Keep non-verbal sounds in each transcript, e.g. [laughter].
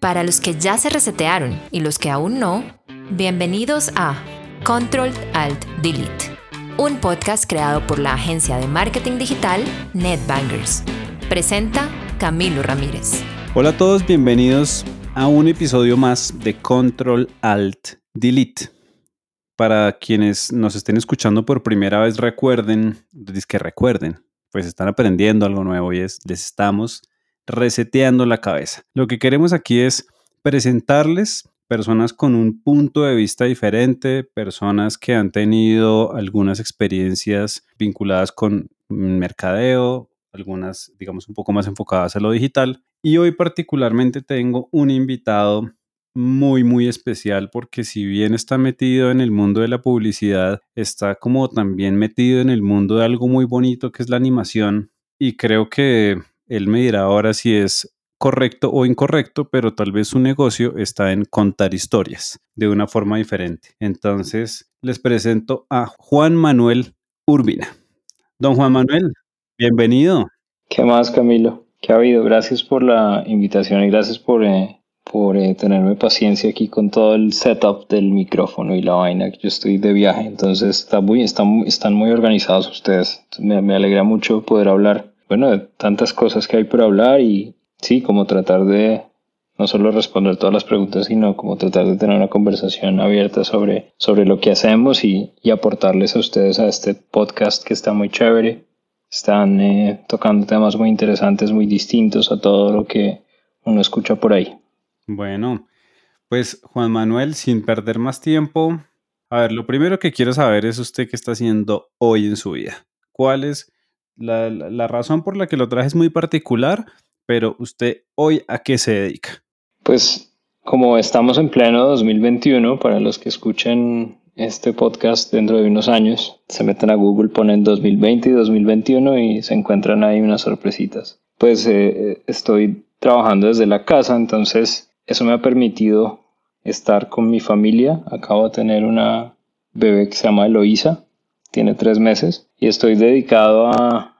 Para los que ya se resetearon y los que aún no, bienvenidos a Control Alt Delete, un podcast creado por la agencia de marketing digital NetBangers. Presenta Camilo Ramírez. Hola a todos, bienvenidos a un episodio más de Control Alt Delete. Para quienes nos estén escuchando por primera vez, recuerden, que recuerden, pues están aprendiendo algo nuevo y es, les estamos reseteando la cabeza. Lo que queremos aquí es presentarles personas con un punto de vista diferente, personas que han tenido algunas experiencias vinculadas con mercadeo, algunas, digamos, un poco más enfocadas a lo digital. Y hoy particularmente tengo un invitado muy, muy especial porque si bien está metido en el mundo de la publicidad, está como también metido en el mundo de algo muy bonito que es la animación. Y creo que él me dirá ahora si es correcto o incorrecto, pero tal vez su negocio está en contar historias de una forma diferente. Entonces, les presento a Juan Manuel Urbina. Don Juan Manuel, bienvenido. ¿Qué más, Camilo? ¿Qué ha habido? Gracias por la invitación y gracias por, eh, por eh, tenerme paciencia aquí con todo el setup del micrófono y la vaina. Yo estoy de viaje, entonces está muy, están, están muy organizados ustedes. Me, me alegra mucho poder hablar bueno, de tantas cosas que hay por hablar y sí, como tratar de no solo responder todas las preguntas, sino como tratar de tener una conversación abierta sobre, sobre lo que hacemos y, aportarles a ustedes a este podcast que está muy chévere. Están eh, tocando temas muy interesantes, muy distintos a todo lo que uno escucha por ahí. Bueno, pues Juan Manuel, sin perder más tiempo, a ver, lo primero que quiero saber es usted qué está haciendo hoy en su vida. ¿Cuál es la, razón por la que lo traje es muy particular, pero usted hoy a qué se dedica? Pues como estamos en pleno 2021, para los que escuchen este podcast dentro de unos años, se meten a Google, ponen 2020 y 2021 y se encuentran ahí unas sorpresitas. Pues eh, eh, estoy trabajando desde la casa, entonces eso me ha permitido estar con mi familia. Acabo de tener una bebé que se llama Eloísa, tiene tres meses y estoy dedicado a,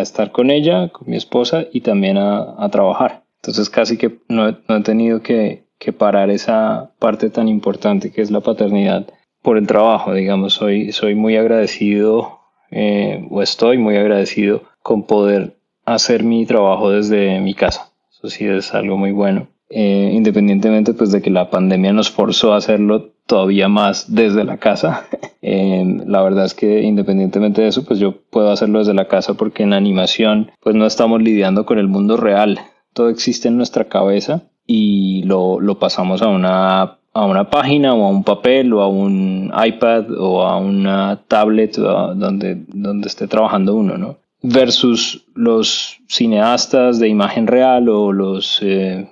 estar con ella, con mi esposa y también a, trabajar. Entonces casi que no, he tenido que, parar esa parte tan importante que es la paternidad por el trabajo, digamos, soy, soy muy agradecido eh, o estoy muy agradecido con poder hacer mi trabajo desde mi casa. Eso sí es algo muy bueno. Eh, independientemente pues de que la pandemia nos forzó a hacerlo todavía más desde la casa. [laughs] Eh, la verdad es que independientemente de eso, pues yo puedo hacerlo desde la casa porque en animación pues no estamos lidiando con el mundo real. Todo existe en nuestra cabeza y lo, lo pasamos a una, a una página o a un papel o a un iPad o a una tablet donde, donde esté trabajando uno, ¿no? Versus los cineastas de imagen real o los... Eh,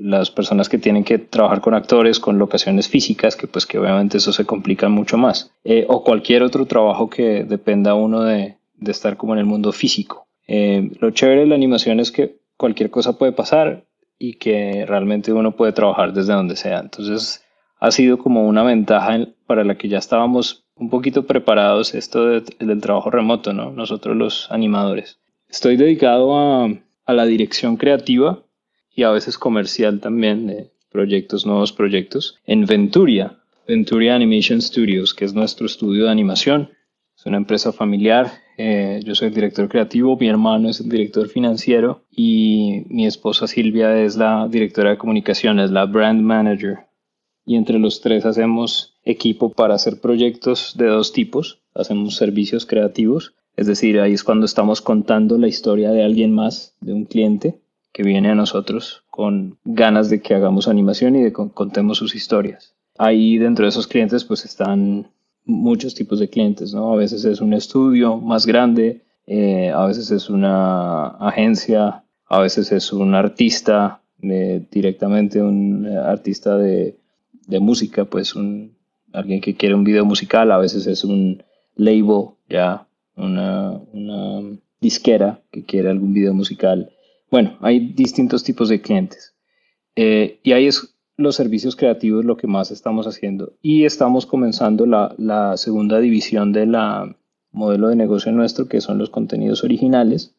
las personas que tienen que trabajar con actores, con locaciones físicas, que pues que obviamente eso se complica mucho más, eh, o cualquier otro trabajo que dependa uno de, de estar como en el mundo físico. Eh, lo chévere de la animación es que cualquier cosa puede pasar y que realmente uno puede trabajar desde donde sea. Entonces ha sido como una ventaja para la que ya estábamos un poquito preparados esto del trabajo remoto, ¿no? Nosotros los animadores. Estoy dedicado a, a la dirección creativa y a veces comercial también de proyectos, nuevos proyectos, en Venturia, Venturia Animation Studios, que es nuestro estudio de animación. Es una empresa familiar. Eh, yo soy el director creativo, mi hermano es el director financiero y mi esposa Silvia es la directora de comunicaciones, la brand manager. Y entre los tres hacemos equipo para hacer proyectos de dos tipos. Hacemos servicios creativos, es decir, ahí es cuando estamos contando la historia de alguien más, de un cliente, que viene a nosotros con ganas de que hagamos animación y de que contemos sus historias. Ahí dentro de esos clientes pues están muchos tipos de clientes, ¿no? A veces es un estudio más grande, eh, a veces es una agencia, a veces es un artista, eh, directamente un artista de, de, música, pues un, alguien que quiere un video musical, a veces es un label, ya, una, una disquera que quiere algún video musical. Bueno, hay distintos tipos de clientes. Eh, y ahí es los servicios creativos lo que más estamos haciendo. Y estamos comenzando la, segunda división de la modelo de negocio nuestro, que son los contenidos originales.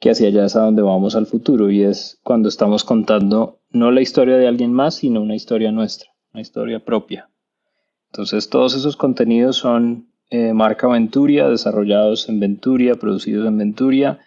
que hacia allá es a donde vamos al futuro y es cuando estamos contando no la historia de alguien más, sino una historia nuestra, una historia propia. Entonces todos esos contenidos son eh, marca Venturia, desarrollados en Venturia, producidos en Venturia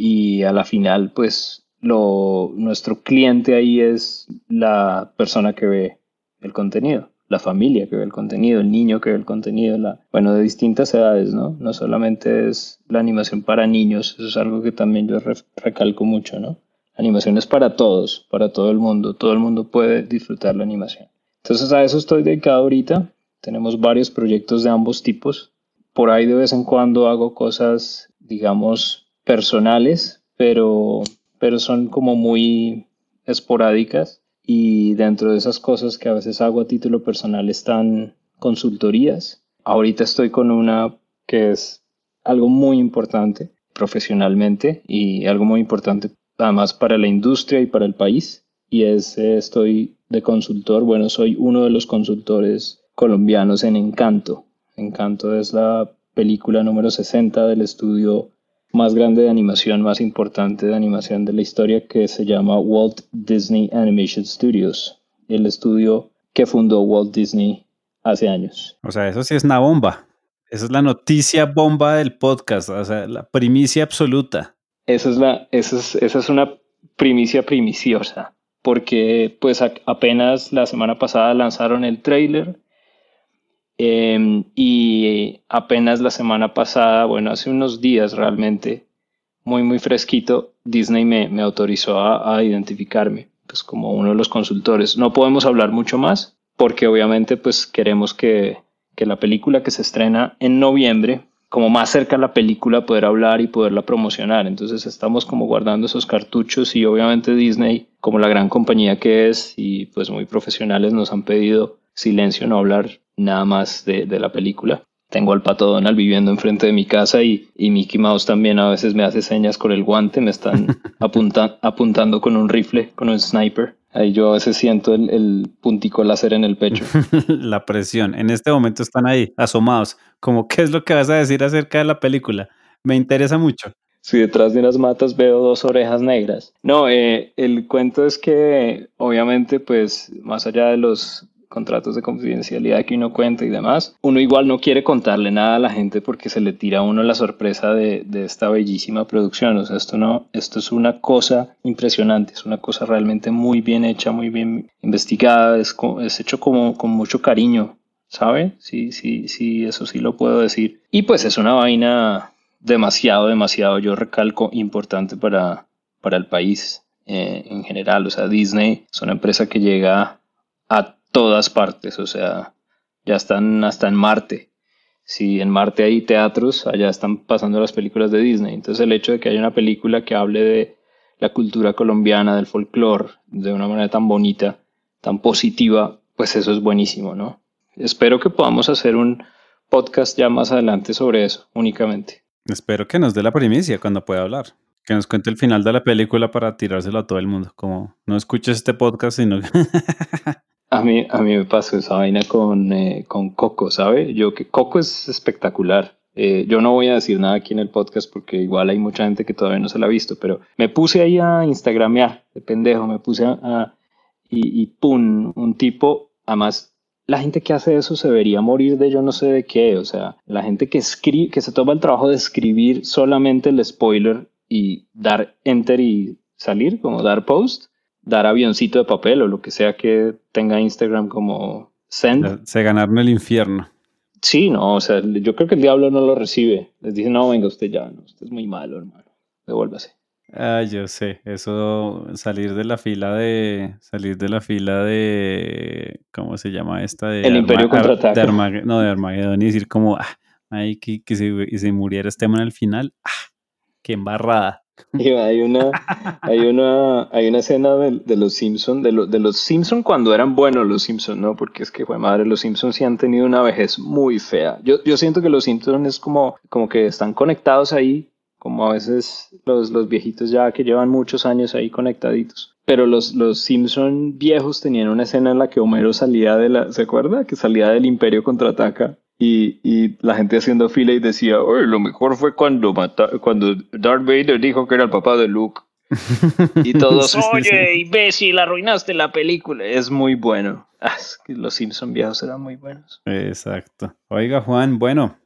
y a la final pues lo, nuestro cliente ahí es la persona que ve el contenido, la familia que ve el contenido, el niño que ve el contenido, la, bueno, de distintas edades, ¿no? No solamente es la animación para niños, eso es algo que también yo recalco mucho, ¿no? Animación es para todos, para todo el mundo, todo el mundo puede disfrutar la animación. Entonces a eso estoy dedicado ahorita, tenemos varios proyectos de ambos tipos, por ahí de vez en cuando hago cosas, digamos, personales, pero pero son como muy esporádicas y dentro de esas cosas que a veces hago a título personal están consultorías. Ahorita estoy con una que es algo muy importante profesionalmente y algo muy importante además para la industria y para el país y es eh, estoy de consultor, bueno, soy uno de los consultores colombianos en Encanto. Encanto es la película número 60 del estudio más grande de animación, más importante de animación de la historia, que se llama Walt Disney Animation Studios, el estudio que fundó Walt Disney hace años. O sea, eso sí es una bomba. Esa es la noticia bomba del podcast, o sea, la primicia absoluta. Esa es, la, esa es, esa es una primicia primiciosa, porque pues apenas la semana pasada lanzaron el trailer Em, y apenas la semana pasada, bueno, hace unos días realmente, muy, muy fresquito, Disney me, me autorizó a, identificarme pues, como uno de los consultores. No podemos hablar mucho más porque obviamente pues queremos que, que la película que se estrena en noviembre, como más cerca la película, poder hablar y poderla promocionar. Entonces estamos como guardando esos cartuchos y obviamente Disney, como la gran compañía que es y pues muy profesionales, nos han pedido silencio, no hablar nada más de, la película. Tengo al pato Donald viviendo enfrente de mi casa y, Mickey Mouse también a veces me hace señas con el guante, me están [laughs] apuntando con un rifle, con un sniper. Ahí yo a veces siento el, el puntico láser en el pecho. [laughs] la presión. En este momento están ahí, asomados. Como, ¿qué es lo que vas a decir acerca de la película? Me interesa mucho. Si detrás de unas matas veo dos orejas negras. No, eh, el cuento es que obviamente pues más allá de los contratos de confidencialidad que uno cuenta y demás, uno igual no quiere contarle nada a la gente porque se le tira a uno la sorpresa de, esta bellísima producción. O sea, esto no, esto es una cosa impresionante, es una cosa realmente muy bien hecha, muy bien investigada, es, es hecho como con mucho cariño, ¿sabe? Sí, sí, sí, eso sí lo puedo decir. Y pues es una vaina demasiado, demasiado, yo recalco, importante para, para el país eh, en general. O sea, Disney es una empresa que llega a todas partes, o sea, ya están hasta en Marte. Si en Marte hay teatros, allá están pasando las películas de Disney. Entonces el hecho de que haya una película que hable de la cultura colombiana, del folclore, de una manera tan bonita, tan positiva, pues eso es buenísimo, ¿no? Espero que podamos hacer un podcast ya más adelante sobre eso, únicamente. Espero que nos dé la primicia cuando pueda hablar. Que nos cuente el final de la película para tirárselo a todo el mundo. Como no escuches este podcast, sino [laughs] A mí, a mí me pasó esa vaina con, eh, con Coco, ¿sabe? Yo que Coco es espectacular. Eh, yo no voy a decir nada aquí en el podcast porque igual hay mucha gente que todavía no se la ha visto, pero me puse ahí a Instagramear, de pendejo, me puse a... y, pum, un tipo, además la gente que hace eso se debería morir de yo no sé de qué, o sea, la gente que escribe, que se toma el trabajo de escribir solamente el spoiler y dar enter y salir, como dar post, dar avioncito de papel o lo que sea que tenga Instagram como send. Se ganaron el infierno. Sí, no, o sea, yo creo que el diablo no lo recibe. Les dice, no, venga usted ya, no, usted es muy malo, hermano. Devuélvase. Ah, yo sé, eso salir de la fila de salir de la fila de ¿cómo se llama esta de El Imperio contraataca. no, de Armagedón y decir como ah, ay, que, que se, se muriera este man al final, ah, qué embarrada. [laughs] hay una, hay una, hay una escena de, los Simpsons, de, de los Simpsons cuando eran buenos los Simpsons, ¿no? Porque es que, fue madre, los Simpsons sí han tenido una vejez muy fea. Yo, yo siento que los Simpsons es como, como que están conectados ahí, como a veces los, los viejitos ya que llevan muchos años ahí conectaditos. Pero los, los Simpson viejos tenían una escena en la que Homero salía de la, ¿se acuerda? Que salía del Imperio contraataca y, y, la gente haciendo fila y decía, Oye, lo mejor fue cuando, cuando Darth Vader dijo que era el papá de Luke. [laughs] y todos, oye, [laughs] imbécil, arruinaste la película. Es muy bueno. Ah, los Simpson viejos eran muy buenos. Exacto. Oiga, Juan, bueno,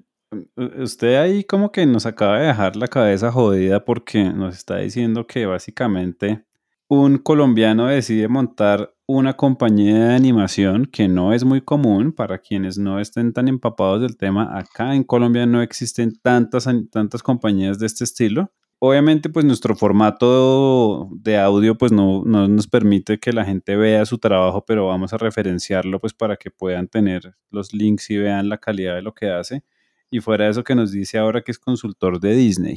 usted ahí como que nos acaba de dejar la cabeza jodida porque nos está diciendo que básicamente un colombiano decide montar una compañía de animación que no es muy común para quienes no estén tan empapados del tema. Acá en Colombia no existen tantas, tantas compañías de este estilo. Obviamente, pues nuestro formato de audio pues no, no, nos permite que la gente vea su trabajo, pero vamos a referenciarlo pues para que puedan tener los links y vean la calidad de lo que hace. Y fuera de eso que nos dice ahora que es consultor de Disney.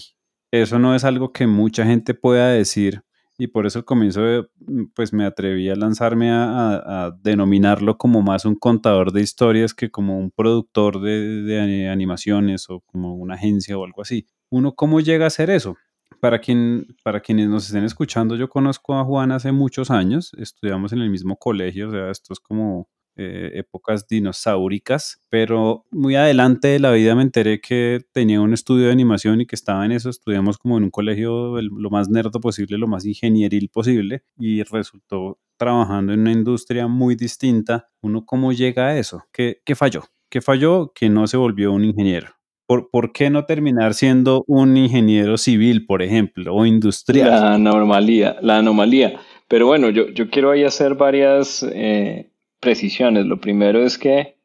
Eso no es algo que mucha gente pueda decir y por eso comienzo mm, pues me atreví a lanzarme a, denominarlo como más un contador de historias que como un productor de, animaciones o como una agencia o algo así. Uno, ¿cómo llega a hacer eso? Para, quien, para quienes nos estén escuchando, yo conozco a Juan hace muchos años, estudiamos en el mismo colegio, o sea, esto es como eh, épocas dinosauricas, pero muy adelante de la vida me enteré que tenía un estudio de animación y que estaba en eso, estudiamos como en un colegio lo más nerdo posible, lo más ingenieril posible y resultó trabajando en una industria muy distinta. ¿Uno cómo llega a eso? ¿Qué, qué falló? ¿Qué falló? Que no se volvió un ingeniero. ¿Por, ¿Por, qué no terminar siendo un ingeniero civil, por ejemplo, o industrial? La anomalía, la anomalía. Pero bueno, yo, yo quiero ahí hacer varias eh, precisiones. Lo primero es que,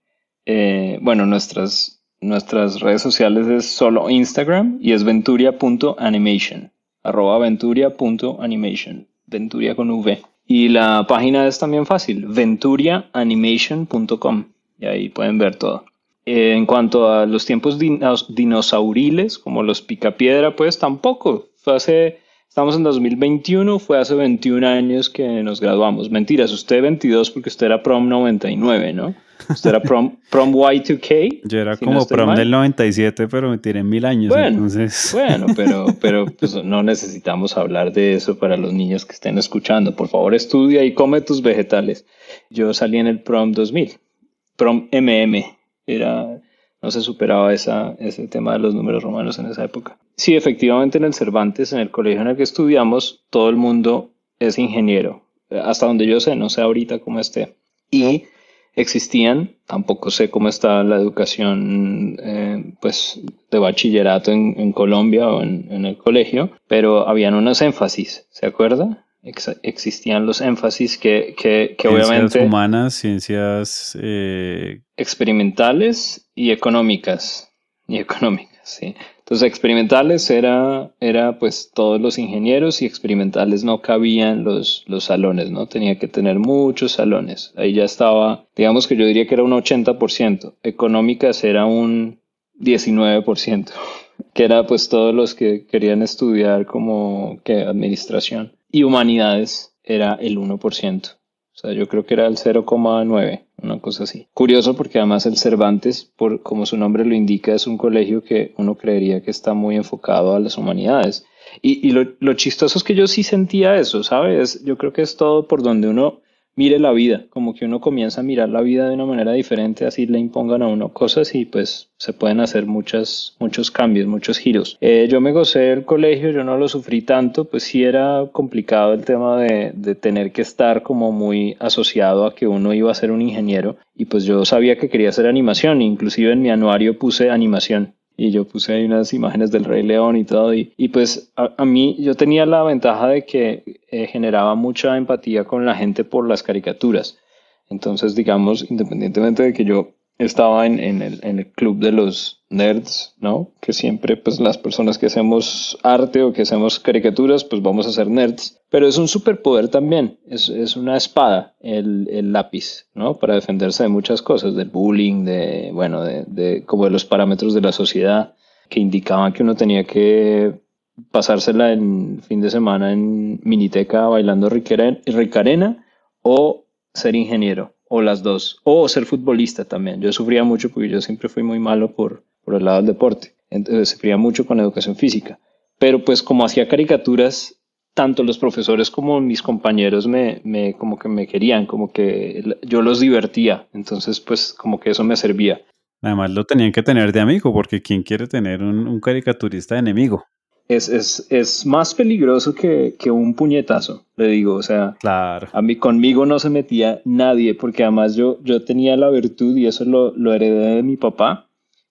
eh, bueno, nuestras, nuestras redes sociales es solo Instagram y es venturia.animation, arroba venturia.animation, venturia con V. Y la página es también fácil, venturiaanimation.com, y ahí pueden ver todo. Eh, en cuanto a los tiempos dinosauriles, como los picapiedra, pues tampoco. Fue hace Estamos en 2021, fue hace 21 años que nos graduamos. Mentiras, usted 22 porque usted era prom 99, ¿no? Usted era prom, prom Y2K. [laughs] Yo era como prom del 97, pero me tiré mil años. Bueno, entonces... [laughs] bueno pero, [laughs] pero pues, no necesitamos hablar de eso para los niños que estén escuchando. Por favor, estudia y come tus vegetales. Yo salí en el prom 2000, prom MM. Era no se superaba esa, ese tema de los números romanos en esa época. Sí, efectivamente en el Cervantes, en el colegio en el que estudiamos, todo el mundo es ingeniero, hasta donde yo sé, no sé ahorita cómo esté. Y existían, tampoco sé cómo está la educación eh, pues, de bachillerato en, Colombia o en, en, el colegio, pero habían unos énfasis, ¿se acuerda? existían los énfasis que, que, que obviamente... Ciencias humanas, ciencias... Eh, experimentales y económicas. Y económicas, sí. Entonces, experimentales era, era pues todos los ingenieros y experimentales no cabían los, los salones, ¿no? Tenía que tener muchos salones. Ahí ya estaba, digamos que yo diría que era un 80%. Económicas era un 19%, [laughs] que era pues todos los que querían estudiar como que administración y humanidades era el 1%. O sea, yo creo que era el 0,9, una cosa así. Curioso porque además el Cervantes, por, como su nombre lo indica, es un colegio que uno creería que está muy enfocado a las humanidades. Y, y lo, lo chistoso es que yo sí sentía eso, ¿sabes? Yo creo que es todo por donde uno mire la vida, como que uno comienza a mirar la vida de una manera diferente, así le impongan a uno cosas y pues se pueden hacer muchas, muchos cambios, muchos giros. Eh, yo me gocé del colegio, yo no lo sufrí tanto, pues sí era complicado el tema de, de tener que estar como muy asociado a que uno iba a ser un ingeniero y pues yo sabía que quería hacer animación, inclusive en mi anuario puse animación y yo puse ahí unas imágenes del Rey León y todo. Y, y pues a, mí yo tenía la ventaja de que eh, generaba mucha empatía con la gente por las caricaturas. Entonces, digamos, independientemente de que yo estaba en, en, el, en, el, club de los nerds, ¿no? Que siempre, pues, las personas que hacemos arte o que hacemos caricaturas, pues vamos a ser nerds. Pero es un superpoder también, es, una espada el, el, lápiz, ¿no? Para defenderse de muchas cosas, del bullying, de, bueno, de, de, como de los parámetros de la sociedad que indicaban que uno tenía que pasársela en fin de semana en miniteca bailando ricarena o ser ingeniero o las dos, o ser futbolista también. Yo sufría mucho porque yo siempre fui muy malo por, por el lado del deporte, entonces sufría mucho con educación física. Pero pues como hacía caricaturas, tanto los profesores como mis compañeros me, me como que me querían, como que yo los divertía, entonces pues como que eso me servía. Además lo tenían que tener de amigo, porque ¿quién quiere tener un, caricaturista de enemigo? Es, es, es, más peligroso que, que, un puñetazo, le digo. O sea, claro. a mí conmigo no se metía nadie, porque además yo, yo tenía la virtud, y eso lo, lo heredé de mi papá,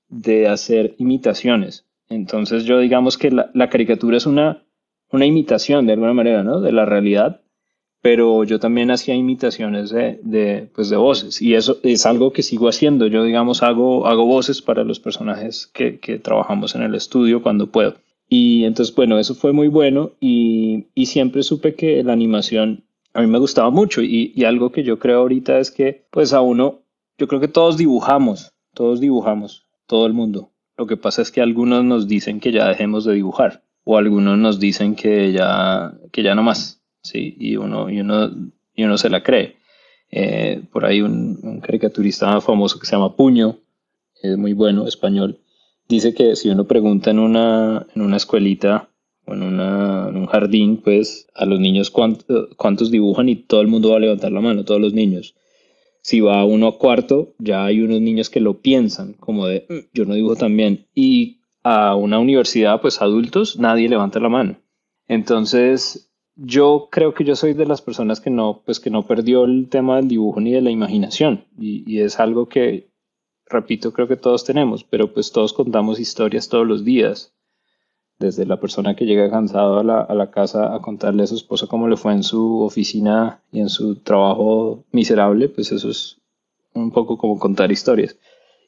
de hacer imitaciones. Entonces yo digamos que la, la caricatura es una, una imitación de alguna manera, ¿no? De la realidad pero yo también hacía imitaciones de, de, pues de voces y eso es algo que sigo haciendo. Yo, digamos, hago, hago voces para los personajes que, que trabajamos en el estudio cuando puedo. Y entonces, bueno, eso fue muy bueno y, y siempre supe que la animación a mí me gustaba mucho y, y, algo que yo creo ahorita es que, pues a uno, yo creo que todos dibujamos, todos dibujamos, todo el mundo. Lo que pasa es que algunos nos dicen que ya dejemos de dibujar o algunos nos dicen que ya, que ya no más ¿sí? y, uno, y, uno, y uno se la cree. Eh, por ahí un, caricaturista famoso que se llama Puño, es muy bueno, español, dice que si uno pregunta en una, en una escuelita o en, una, en un jardín, pues a los niños cuántos dibujan y todo el mundo va a levantar la mano, todos los niños. Si va uno a cuarto, ya hay unos niños que lo piensan, como de, mm, yo no dibujo tan bien. Y a una universidad, pues adultos, nadie levanta la mano. Entonces, yo creo que yo soy de las personas que no, pues que no perdió el tema del dibujo ni de la imaginación y, es algo que, repito, creo que todos tenemos, pero pues todos contamos historias todos los días, desde la persona que llega cansado a la, a la casa a contarle a su esposa cómo le fue en su oficina y en su trabajo miserable, pues eso es un poco como contar historias.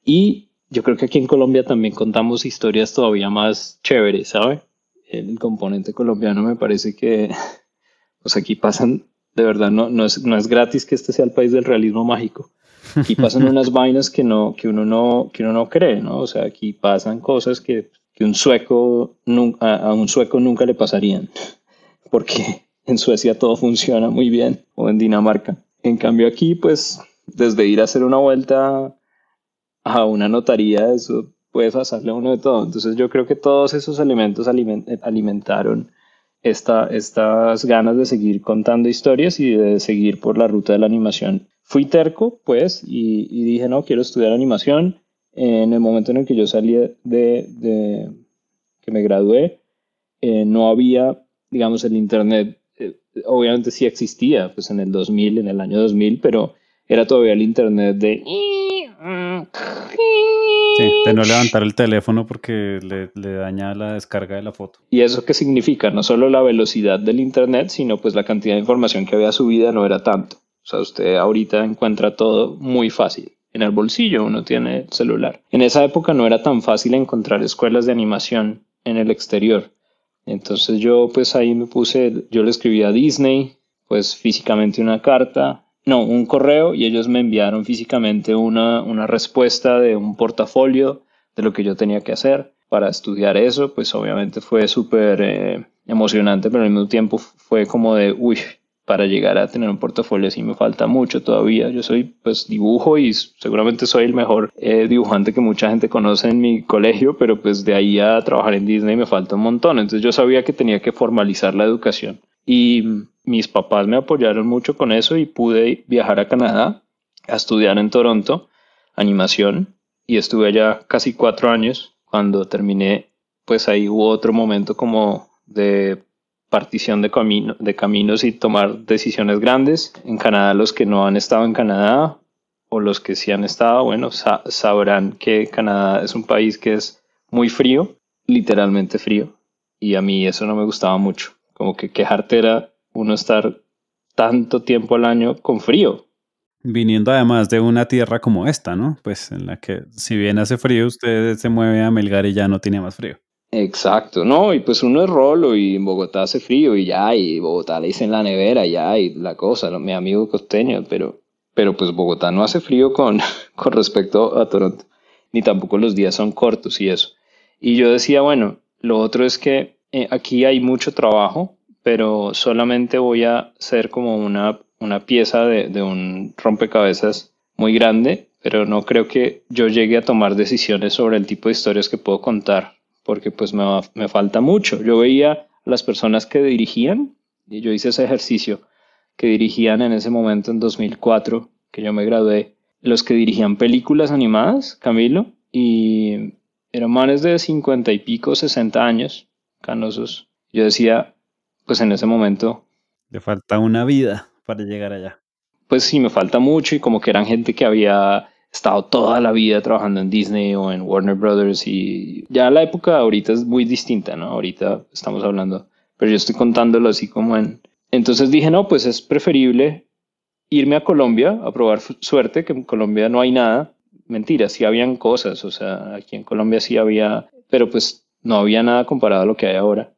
Y yo creo que aquí en Colombia también contamos historias todavía más chéveres, ¿sabe? El componente colombiano me parece que [laughs] pues aquí pasan, de verdad, no, no, es, no es gratis que este sea el país del realismo mágico. [laughs] Aquí pasan unas vainas que, no, que, uno no, que uno no cree, ¿no? O sea, aquí pasan cosas que, que un sueco, a, un sueco nunca le pasarían, [laughs] porque en Suecia todo funciona muy bien, o en Dinamarca. En cambio aquí, pues, desde ir a hacer una vuelta a una notaría, eso puede pasarle a uno de todo. Entonces yo creo que todos esos elementos alimentaron esta, estas ganas de seguir contando historias y de seguir por la ruta de la animación. Fui terco, pues, y, dije, no, quiero estudiar animación. En el momento en el que yo salí de, de que me gradué, eh, no había, digamos, el Internet, eh, obviamente sí existía, pues en el 2000, en el año 2000, pero era todavía el Internet de Sí, de no levantar el teléfono porque le, le, daña la descarga de la foto. ¿Y eso qué significa? No solo la velocidad del Internet, sino pues la cantidad de información que había subida no era tanto. O sea, usted ahorita encuentra todo muy fácil. En el bolsillo uno tiene el celular. En esa época no era tan fácil encontrar escuelas de animación en el exterior. Entonces yo pues ahí me puse, yo le escribí a Disney, pues físicamente una carta, no, un correo y ellos me enviaron físicamente una, una respuesta de un portafolio de lo que yo tenía que hacer para estudiar eso, pues obviamente fue súper eh, emocionante, pero al mismo tiempo fue como de, uy, para llegar a tener un portafolio así me falta mucho todavía. Yo soy pues dibujo y seguramente soy el mejor eh, dibujante que mucha gente conoce en mi colegio, pero pues de ahí a trabajar en Disney me falta un montón. Entonces yo sabía que tenía que formalizar la educación. Y mis papás me apoyaron mucho con eso y pude viajar a Canadá a estudiar en Toronto animación y estuve allá casi cuatro años. Cuando terminé, pues ahí hubo otro momento como de partición de, camino, de caminos y tomar decisiones grandes. En Canadá, los que no han estado en Canadá o los que sí han estado, bueno, sabrán que Canadá es un país que es muy frío, literalmente frío, y a mí eso no me gustaba mucho. Como que quejarte era uno estar tanto tiempo al año con frío. Viniendo además de una tierra como esta, ¿no? Pues en la que si bien hace frío, usted se mueve a Melgar y ya no tiene más frío. Exacto, no, y pues uno es rolo y en Bogotá hace frío y ya, y Bogotá le dicen la nevera ya, y la cosa, mi amigo costeño, pero, pero pues Bogotá no hace frío con, [laughs] con respecto a Toronto, ni tampoco los días son cortos y eso. Y yo decía, bueno, lo otro es que eh, aquí hay mucho trabajo, pero solamente voy a ser como una, una pieza de, de un rompecabezas muy grande, pero no creo que yo llegue a tomar decisiones sobre el tipo de historias que puedo contar, porque pues me, me falta mucho. Yo veía las personas que dirigían, y yo hice ese ejercicio, que dirigían en ese momento, en 2004, que yo me gradué, los que dirigían películas animadas, Camilo, y eran manes de cincuenta y pico, sesenta años, canosos. Yo decía, pues en ese momento... Le falta una vida para llegar allá. Pues sí, me falta mucho y como que eran gente que había estado toda la vida trabajando en Disney o en Warner Brothers y ya la época ahorita es muy distinta, ¿no? Ahorita estamos hablando, pero yo estoy contándolo así como en... Entonces dije, no, pues es preferible irme a Colombia a probar suerte, que en Colombia no hay nada. Mentira, sí habían cosas, o sea, aquí en Colombia sí había, pero pues no había nada comparado a lo que hay ahora.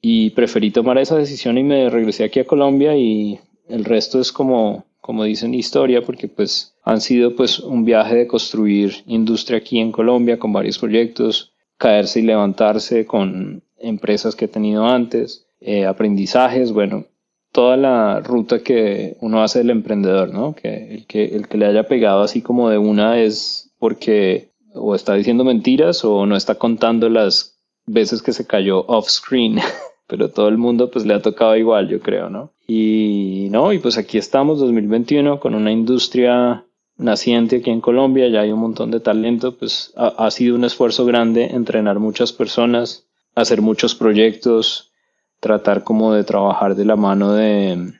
Y preferí tomar esa decisión y me regresé aquí a Colombia y el resto es como, como dicen historia, porque pues han sido pues un viaje de construir industria aquí en Colombia con varios proyectos, caerse y levantarse con empresas que he tenido antes, eh, aprendizajes, bueno, toda la ruta que uno hace del emprendedor, ¿no? Que el, que el que le haya pegado así como de una es porque o está diciendo mentiras o no está contando las veces que se cayó off screen, [laughs] pero todo el mundo pues le ha tocado igual, yo creo, ¿no? Y no, y pues aquí estamos 2021 con una industria naciente aquí en Colombia, ya hay un montón de talento, pues ha, sido un esfuerzo grande entrenar muchas personas, hacer muchos proyectos, tratar como de trabajar de la mano de,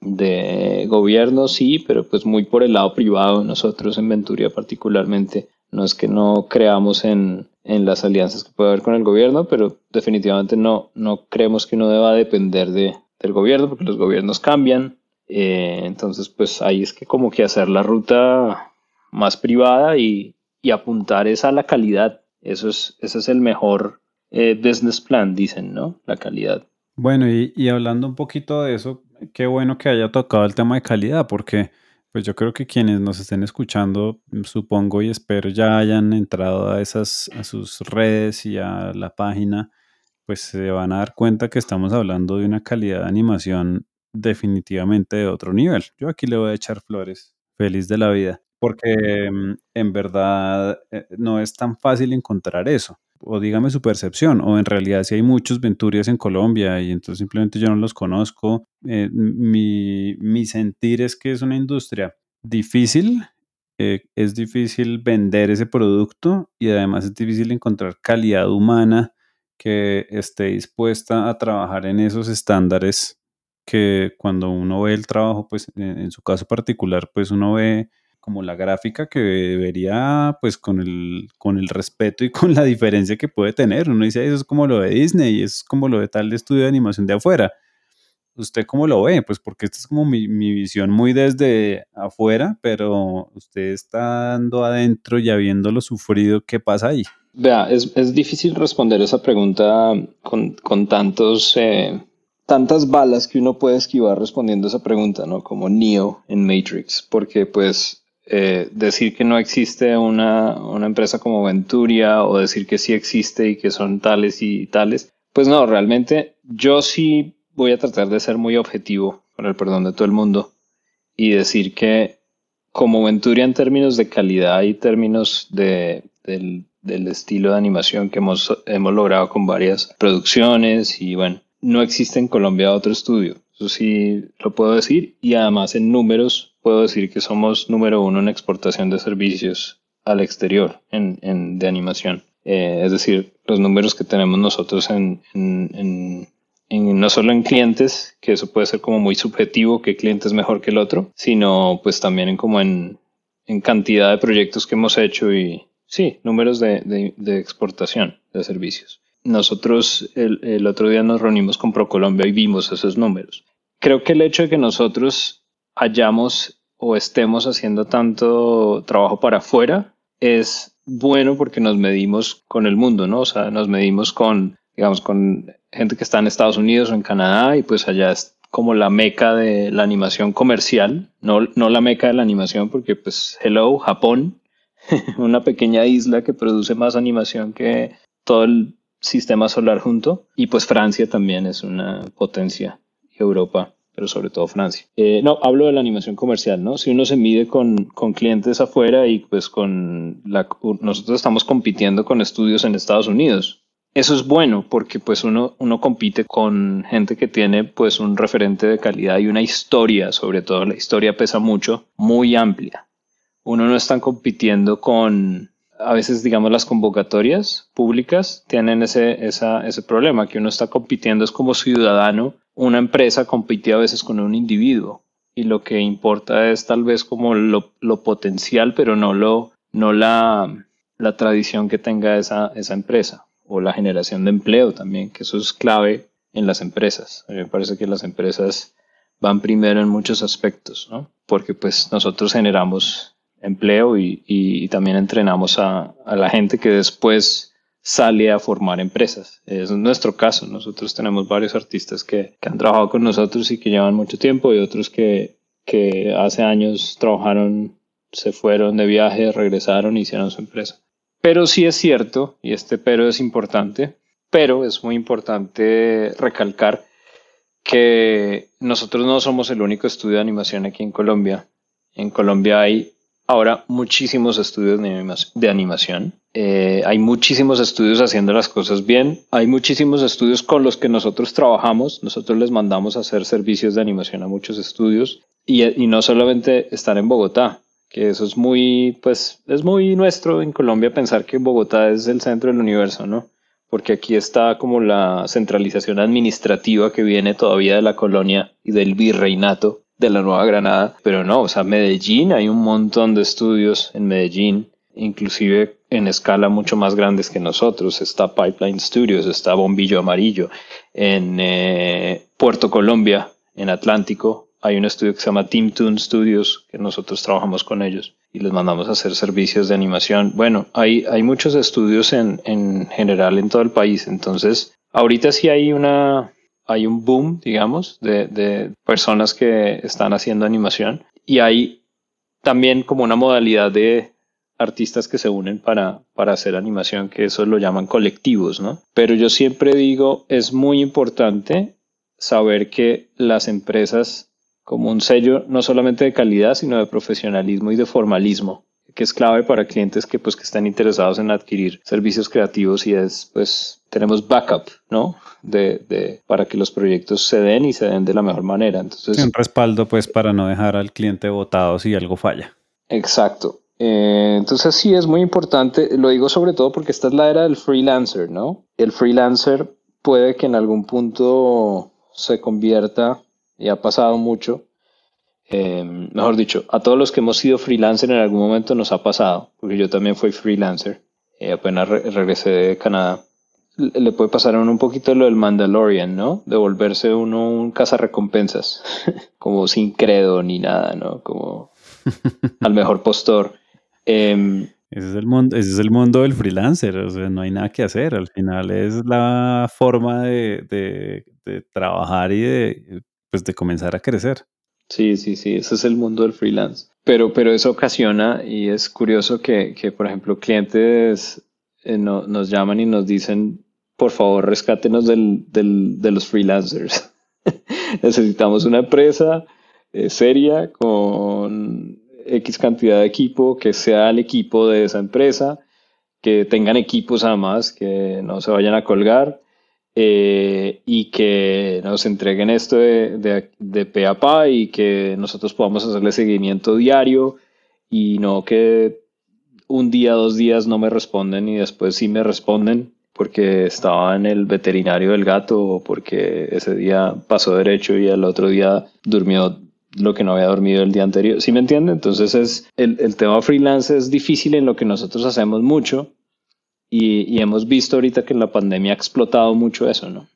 de gobierno, sí, pero pues muy por el lado privado, nosotros en Venturia particularmente. No es que no creamos en, en las alianzas que puede haber con el gobierno, pero definitivamente no, no creemos que uno deba depender de, del gobierno, porque los gobiernos cambian. Eh, entonces, pues ahí es que como que hacer la ruta más privada y, apuntar es a la calidad. Eso es, ese es el mejor eh, business plan, dicen, ¿no? La calidad. Bueno, y, hablando un poquito de eso, qué bueno que haya tocado el tema de calidad, porque pues yo creo que quienes nos estén escuchando, supongo y espero ya hayan entrado a esas, a sus redes y a la página, pues se van a dar cuenta que estamos hablando de una calidad de animación definitivamente de otro nivel. Yo aquí le voy a echar flores, feliz de la vida, porque mm, en verdad eh, no es tan fácil encontrar eso o dígame su percepción, o en realidad si hay muchos Venturias en Colombia y entonces simplemente yo no los conozco. Eh, mi, mi, sentir es que es una industria difícil, eh, es difícil vender ese producto y además es difícil encontrar calidad humana que esté dispuesta a trabajar en esos estándares que cuando uno ve el trabajo, pues en su caso particular, pues uno ve como la gráfica que debería, pues con el, con el respeto y con la diferencia que puede tener. Uno dice, eso es como lo de Disney eso es como lo de tal estudio de animación de afuera. ¿Usted cómo lo ve? Pues porque esta es como mi, mi visión muy desde afuera, pero usted está dando adentro y habiéndolo sufrido, ¿qué pasa ahí? Vea, es, es difícil responder esa pregunta con, con tantos... Eh tantas balas que uno puede esquivar respondiendo esa pregunta, ¿no? Como Neo en Matrix, porque pues eh, decir que no existe una, empresa como Venturia o decir que sí existe y que son tales y tales. Pues no, realmente yo sí voy a tratar de ser muy objetivo, con el perdón de todo el mundo, y decir que como Venturia en términos de calidad y términos de, del, del estilo de animación que hemos, hemos logrado con varias producciones y bueno, no existe en Colombia otro estudio. Eso sí lo puedo decir y además en números puedo decir que somos número uno en exportación de servicios al exterior en, en de animación. Eh, es decir, los números que tenemos nosotros en, en, en, no solo en clientes, que eso puede ser como muy subjetivo, que cliente es mejor que el otro, sino pues también en como en, cantidad de proyectos que hemos hecho y sí, números de, de exportación de servicios. Nosotros el, el otro día nos reunimos con ProColombia y vimos esos números. Creo que el hecho de que nosotros hayamos o estemos haciendo tanto trabajo para afuera es bueno porque nos medimos con el mundo, ¿no? O sea, nos medimos con, digamos, con gente que está en Estados Unidos o en Canadá y pues allá es como la meca de la animación comercial, no, no la meca de la animación porque pues, hello, Japón, [laughs] una pequeña isla que produce más animación que todo el sistema solar junto y pues Francia también es una potencia Europa pero sobre todo Francia. Eh, no, hablo de la animación comercial, ¿no? Si uno se mide con, con clientes afuera y pues con la... Nosotros estamos compitiendo con estudios en Estados Unidos. Eso es bueno porque pues uno, uno compite con gente que tiene pues un referente de calidad y una historia, sobre todo la historia pesa mucho, muy amplia. uno no está compitiendo con, a veces digamos las convocatorias públicas tienen ese, ese problema, que uno está compitiendo es como ciudadano, una empresa compite a veces con un individuo y lo que importa es tal vez como lo, lo potencial, pero no, lo, no la, la tradición que tenga esa, esa empresa o la generación de empleo también, que eso es clave en las empresas. A mí me parece que las empresas van primero en muchos aspectos, ¿no? Porque pues nosotros generamos empleo y, y también entrenamos a, a, la gente que después sale a formar empresas. Es nuestro caso. Nosotros tenemos varios artistas que, que han trabajado con nosotros y que llevan mucho tiempo y otros que, que hace años trabajaron, se fueron de viaje, regresaron y hicieron su empresa. Pero sí es cierto, y este pero es importante, pero es muy importante recalcar que nosotros no somos el único estudio de animación aquí en Colombia. En Colombia hay ahora muchísimos estudios de animación. Eh, hay muchísimos estudios haciendo las cosas bien. Hay muchísimos estudios con los que nosotros trabajamos. Nosotros les mandamos a hacer servicios de animación a muchos estudios. Y, no solamente estar en Bogotá, que eso es muy, pues, es muy nuestro en Colombia pensar que Bogotá es el centro del universo, ¿no? Porque aquí está como la centralización administrativa que viene todavía de la colonia y del virreinato de la Nueva Granada, pero no, o sea, Medellín, hay un montón de estudios en Medellín, inclusive en escala mucho más grandes que nosotros. Está Pipeline Studios, está Bombillo Amarillo, en eh, Puerto Colombia, en Atlántico, hay un estudio que se llama Team Toon Studios, que nosotros trabajamos con ellos y les mandamos a hacer servicios de animación. Bueno, hay, hay muchos estudios en, en general en todo el país. Entonces, ahorita sí hay una, hay un boom, digamos, de, de personas que están haciendo animación y hay también como una modalidad de artistas que se unen para, para hacer animación, que eso lo llaman colectivos, ¿no? Pero yo siempre digo, es muy importante saber que las empresas como un sello no solamente de calidad, sino de profesionalismo y de formalismo, que es clave para clientes que pues que están interesados en adquirir servicios creativos y es pues tenemos backup, ¿no? De, de para que los proyectos se den y se den de la mejor manera. Entonces, un respaldo pues para no dejar al cliente votado si algo falla. Exacto. Eh, entonces sí es muy importante, lo digo sobre todo porque esta es la era del freelancer, ¿no? El freelancer puede que en algún punto se convierta y ha pasado mucho. Eh, mejor dicho, a todos los que hemos sido freelancer en algún momento nos ha pasado, porque yo también fui freelancer, eh, apenas regresé de Canadá. Le puede pasar a uno un poquito lo del Mandalorian, ¿no? De volverse uno un cazarrecompensas, [laughs] como sin credo ni nada, ¿no? Como [laughs] al mejor postor. Em, ese es, el mundo, ese es el mundo del freelancer, o sea, no hay nada que hacer. Al final es la forma de, de, de trabajar y de pues de comenzar a crecer. Sí, sí, sí, ese es el mundo del freelance. Pero, pero eso ocasiona, y es curioso que, que por ejemplo, clientes eh, no, nos llaman y nos dicen, por favor, rescátenos del, del, de los freelancers. [laughs] Necesitamos una empresa eh, seria con X cantidad de equipo, que sea el equipo de esa empresa, que tengan equipos además, que no se vayan a colgar eh, y que nos entreguen esto de, de, de pe a pa y que nosotros podamos hacerle seguimiento diario y no que un día, dos días no me responden y después sí me responden porque estaba en el veterinario del gato o porque ese día pasó derecho y el otro día durmió lo que no había dormido el día anterior. ¿Sí me entiende? Entonces es el, el tema freelance es difícil en lo que nosotros hacemos mucho y, hemos visto ahorita que la pandemia ha explotado mucho eso, ¿no?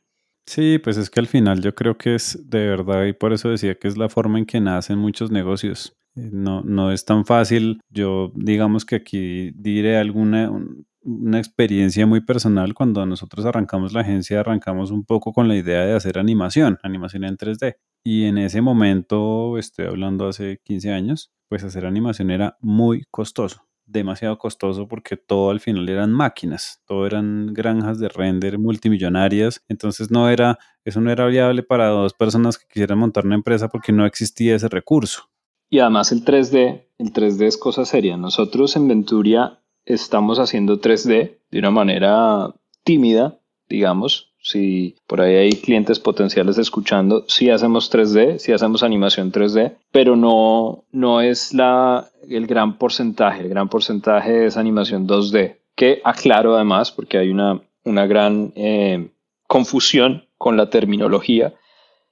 Sí, pues es que al final yo creo que es de verdad y por eso decía que es la forma en que nacen muchos negocios. Eh, no, no es tan fácil. Yo digamos que aquí diré alguna una experiencia muy personal. Cuando nosotros arrancamos la agencia, arrancamos un poco con la idea de hacer animación, animación en 3D. Y en ese momento, estoy hablando hace 15 años, pues hacer animación era muy costoso demasiado costoso porque todo al final eran máquinas, todo eran granjas de render multimillonarias, entonces no era, eso no era viable para dos personas que quisieran montar una empresa porque no existía ese recurso. Y además el 3D, el 3D es cosa seria. Nosotros en Venturia estamos haciendo 3D de una manera tímida, digamos, si por ahí hay clientes potenciales escuchando, sí hacemos 3D, sí hacemos animación 3D, pero no, no es la, el gran porcentaje. El gran porcentaje es animación 2D, que aclaro además porque hay una, una gran eh, confusión con la terminología,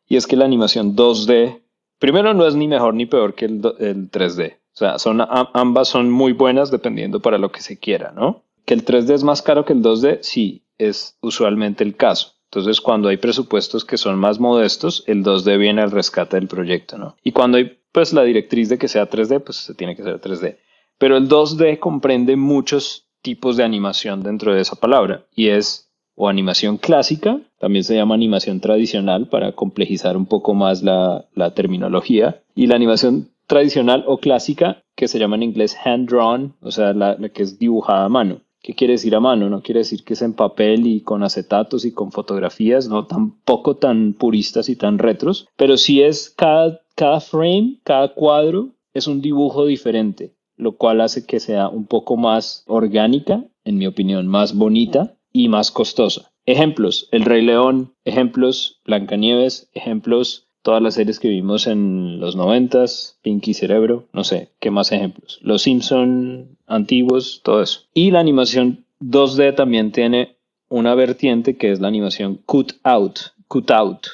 y es que la animación 2D, primero no es ni mejor ni peor que el, el 3D. O sea, son, ambas son muy buenas dependiendo para lo que se quiera, ¿no? Que el 3D es más caro que el 2D, sí, es usualmente el caso. Entonces, cuando hay presupuestos que son más modestos, el 2D viene al rescate del proyecto, ¿no? Y cuando hay, pues, la directriz de que sea 3D, pues se tiene que ser 3D. Pero el 2D comprende muchos tipos de animación dentro de esa palabra y es o animación clásica, también se llama animación tradicional para complejizar un poco más la, la terminología, y la animación tradicional o clásica, que se llama en inglés hand drawn, o sea, la que es dibujada a mano. ¿Qué quiere decir a mano? No quiere decir que es en papel y con acetatos y con fotografías, no tampoco tan puristas y tan retros, pero sí es cada, cada frame, cada cuadro es un dibujo diferente, lo cual hace que sea un poco más orgánica, en mi opinión, más bonita y más costosa. Ejemplos, El Rey León, ejemplos, Blancanieves, ejemplos, todas las series que vimos en los noventas, Pinky Cerebro, no sé, ¿qué más ejemplos? Los Simpson antiguos, todo eso. Y la animación 2D también tiene una vertiente que es la animación cut out, cut out.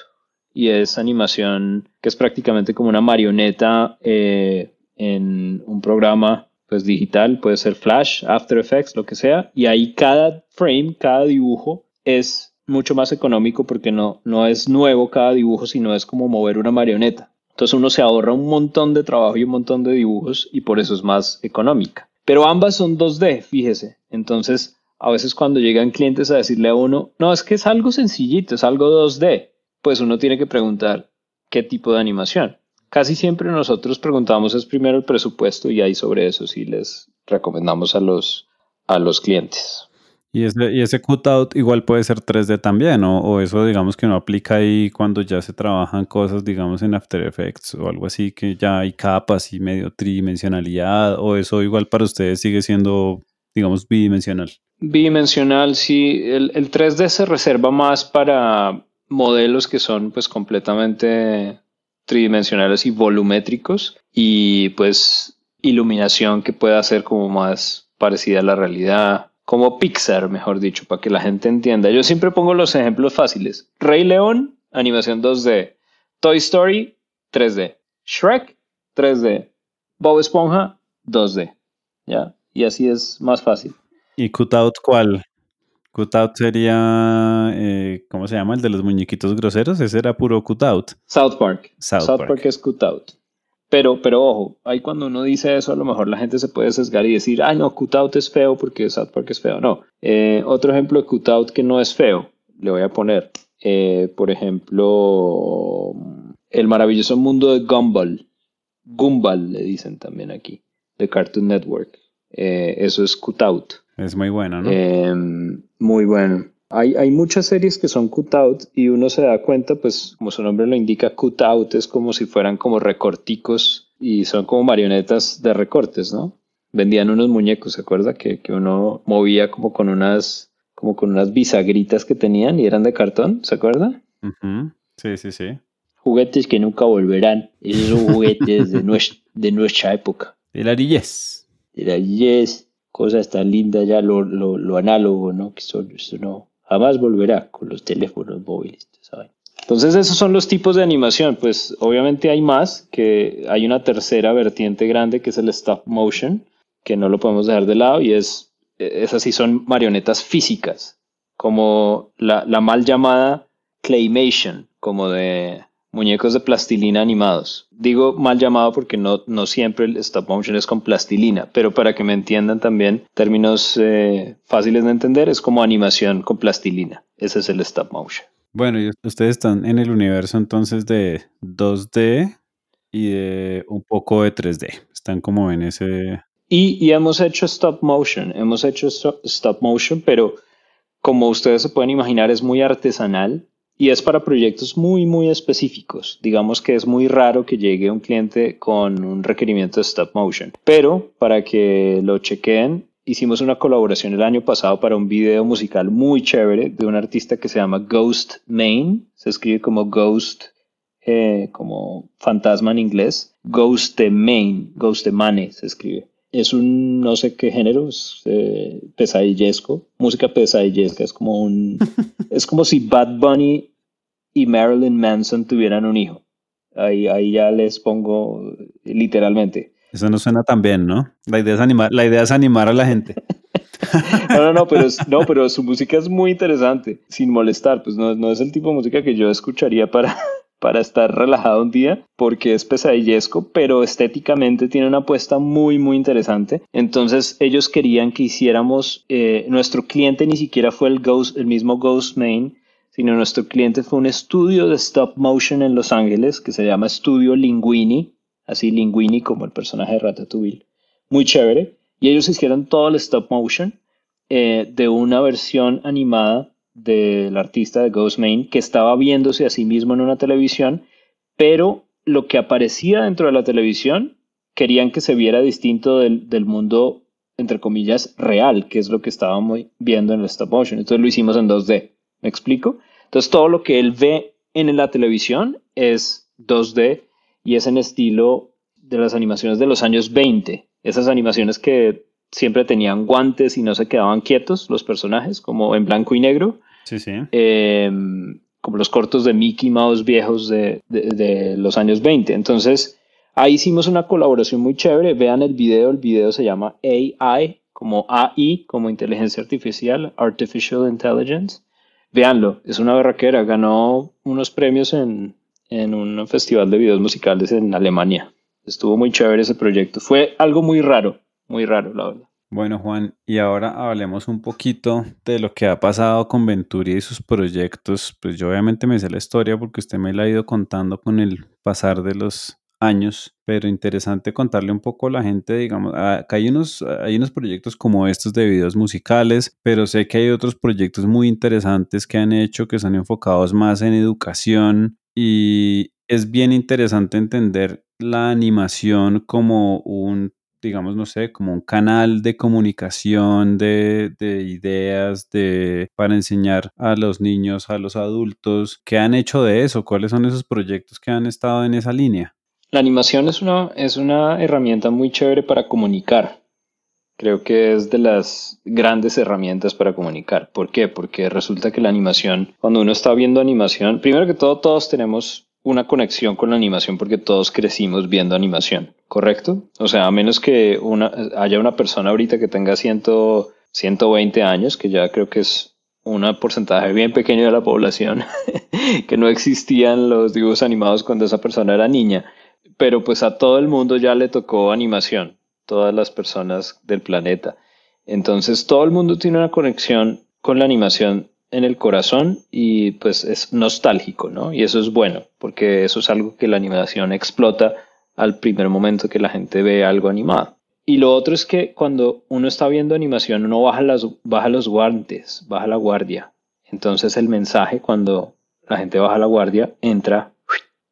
Y es animación que es prácticamente como una marioneta eh, en un programa pues digital, puede ser Flash, After Effects, lo que sea. Y ahí cada frame, cada dibujo es mucho más económico porque no, no es nuevo cada dibujo, sino es como mover una marioneta. Entonces uno se ahorra un montón de trabajo y un montón de dibujos y por eso es más económica. Pero ambas son 2D, fíjese. Entonces, a veces cuando llegan clientes a decirle a uno, no, es que es algo sencillito, es algo 2D, pues uno tiene que preguntar qué tipo de animación. Casi siempre nosotros preguntamos es primero el presupuesto y ahí sobre eso sí les recomendamos a los, a los clientes. Y ese, y ese cutout igual puede ser 3D también, o, o, eso digamos que no aplica ahí cuando ya se trabajan cosas, digamos, en After Effects o algo así, que ya hay capas y medio tridimensionalidad, o eso igual para ustedes sigue siendo, digamos, bidimensional. Bidimensional, sí. El, el 3D se reserva más para modelos que son pues completamente tridimensionales y volumétricos y pues iluminación que pueda ser como más parecida a la realidad como Pixar, mejor dicho, para que la gente entienda. Yo siempre pongo los ejemplos fáciles. Rey León, animación 2D. Toy Story, 3D. Shrek, 3D. Bob Esponja, 2D. ¿Ya? Y así es más fácil. ¿Y Cutout cuál? Cutout sería, eh, ¿cómo se llama? El de los muñequitos groseros. Ese era puro Cutout. South Park. South, Park. es Cutout. Pero, pero ojo, ahí cuando uno dice eso, a lo mejor la gente se puede sesgar y decir, ah, no, cutout es feo porque South Park es feo. No. Eh, otro ejemplo de cutout que no es feo, le voy a poner, eh, por ejemplo, El maravilloso mundo de Gumball. Gumball le dicen también aquí, de Cartoon Network. Eh, eso es cutout. Es muy bueno, ¿no? Muy bueno. Hay, muchas series que son cutout y uno se da cuenta, pues como su nombre lo indica, cutout es como si fueran como recorticos y son como marionetas de recortes, ¿no? Vendían unos muñecos, ¿se acuerda? Que, que uno movía como con unas como con unas bisagritas que tenían y eran de cartón, ¿se acuerda? Sí, sí, sí. Juguetes que nunca volverán. Esos juguetes de, nuestra, de nuestra época. De la yes. De la yes. Cosas tan lindas ya, lo, lo, lo análogo, ¿no? Que son, eso no jamás volverá con los teléfonos móviles, ¿saben? Entonces esos son los tipos de animación, pues obviamente hay más, que hay una tercera vertiente grande que es el stop motion, que no lo podemos dejar de lado y es, esas sí son marionetas físicas, como la, la mal llamada claymation, como de muñecos de plastilina animados. Digo mal llamado porque no, no siempre el stop motion es con plastilina, pero para que me entiendan también, términos eh, fáciles de entender, es como animación con plastilina. Ese es el stop motion. Bueno, y ustedes están en el universo entonces de 2D y de un poco de 3D. Están como en ese... Y, y hemos hecho stop motion, hemos hecho stop motion, pero como ustedes se pueden imaginar es muy artesanal y es para proyectos muy, muy específicos. Digamos que es muy raro que llegue un cliente con un requerimiento de stop motion, pero para que lo chequeen hicimos una colaboración el año pasado para un video musical muy chévere de un artista que se llama Ghost Main. Se escribe como Ghost, eh, como fantasma en inglés. Ghost Main, Ghost Mane se escribe. Es un no sé qué género, es eh, pesadillesco, música pesadillesca. Es como un. [laughs] es como si Bad Bunny y Marilyn Manson tuvieran un hijo. Ahí, ahí ya les pongo literalmente. Eso no suena tan bien, ¿no? La idea es animar, la idea es animar a la gente. [laughs] no, no, no pero, no, pero su música es muy interesante, sin molestar. Pues no, no es el tipo de música que yo escucharía para, para estar relajado un día, porque es pesadillesco, pero estéticamente tiene una apuesta muy, muy interesante. Entonces ellos querían que hiciéramos, eh, nuestro cliente ni siquiera fue el, Ghost, el mismo Ghost Main, sino nuestro cliente fue un estudio de stop motion en Los Ángeles que se llama Estudio Linguini, así Linguini como el personaje de Ratatouille. Muy chévere. Y ellos hicieron todo el stop motion eh, de una versión animada del artista de Ghost Main que estaba viéndose a sí mismo en una televisión, pero lo que aparecía dentro de la televisión querían que se viera distinto del, del mundo, entre comillas, real, que es lo que estábamos viendo en el stop motion. Entonces lo hicimos en 2D. ¿Me explico? Entonces todo lo que él ve en la televisión es 2D y es en estilo de las animaciones de los años 20. Esas animaciones que siempre tenían guantes y no se quedaban quietos los personajes, como en blanco y negro. Sí, sí. Em, como los cortos de Mickey Mouse viejos de, de, los años 20. Entonces, ahí hicimos una colaboración muy chévere. Vean el video, el video se llama AI, como AI, como inteligencia artificial, Artificial Intelligence. Veanlo, es una berraquera. Ganó unos premios en, en un festival de videos musicales en Alemania. Estuvo muy chévere ese proyecto. Fue algo muy raro, muy raro, la verdad. Bueno, Juan, y ahora hablemos un poquito de lo que ha pasado con Venturi y sus proyectos. Pues yo obviamente me sé la historia porque usted me la ha ido contando con el pasar de los años, pero interesante contarle un poco a la gente, digamos, acá hay unos, hay unos proyectos como estos de videos musicales, pero sé que hay otros proyectos muy interesantes que han hecho que son enfocados más en educación y es bien interesante entender la animación como un, digamos, no sé, como un canal de comunicación, de, de, ideas, de, para enseñar a los niños, a los adultos. ¿Qué han hecho de eso? ¿Cuáles son esos proyectos que han estado en esa línea? La animación es una, es una herramienta muy chévere para comunicar. Creo que es de las grandes herramientas para comunicar. ¿Por qué? Porque resulta que la animación, cuando uno está viendo animación, primero que todo, todos tenemos una conexión con la animación porque todos crecimos viendo animación, ¿correcto? O sea, a menos que una, haya una persona ahorita que tenga 120 años, que ya creo que es un porcentaje bien pequeño de la población, [laughs] que no existían los dibujos animados cuando esa persona era niña, pero pues a todo el mundo ya le tocó animación todas las personas del planeta. Entonces todo el mundo tiene una conexión con la animación en el corazón y pues es nostálgico, ¿no? Y eso es bueno, porque eso es algo que la animación explota al primer momento que la gente ve algo animado. Y lo otro es que cuando uno está viendo animación, uno baja, las, baja los guantes, baja la guardia. Entonces el mensaje cuando la gente baja la guardia entra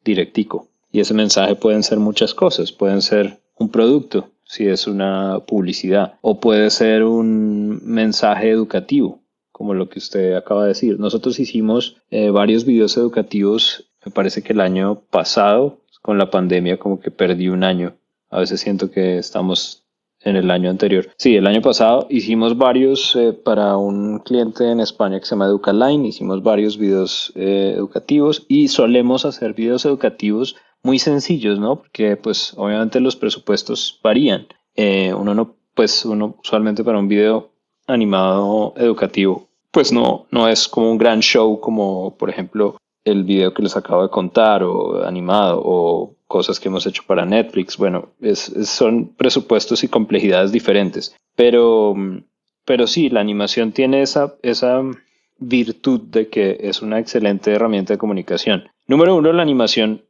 directico. Y ese mensaje pueden ser muchas cosas, pueden ser un producto, si es una publicidad, o puede ser un mensaje educativo, como lo que usted acaba de decir. Nosotros hicimos eh, varios videos educativos, me parece que el año pasado, con la pandemia, como que perdí un año. A veces siento que estamos en el año anterior. Sí, el año pasado hicimos varios eh, para un cliente en España que se llama Educaline, hicimos varios videos eh, educativos y solemos hacer videos educativos muy sencillos, ¿no? Porque pues obviamente los presupuestos varían. Uno no, pues uno usualmente para un video animado educativo, pues no, no es como un gran show como por ejemplo el video que les acabo de contar o animado o cosas que hemos hecho para Netflix. Bueno, son presupuestos y complejidades diferentes. Pero, pero sí, la animación tiene esa, esa virtud de que es una excelente herramienta de comunicación. Número uno, la animación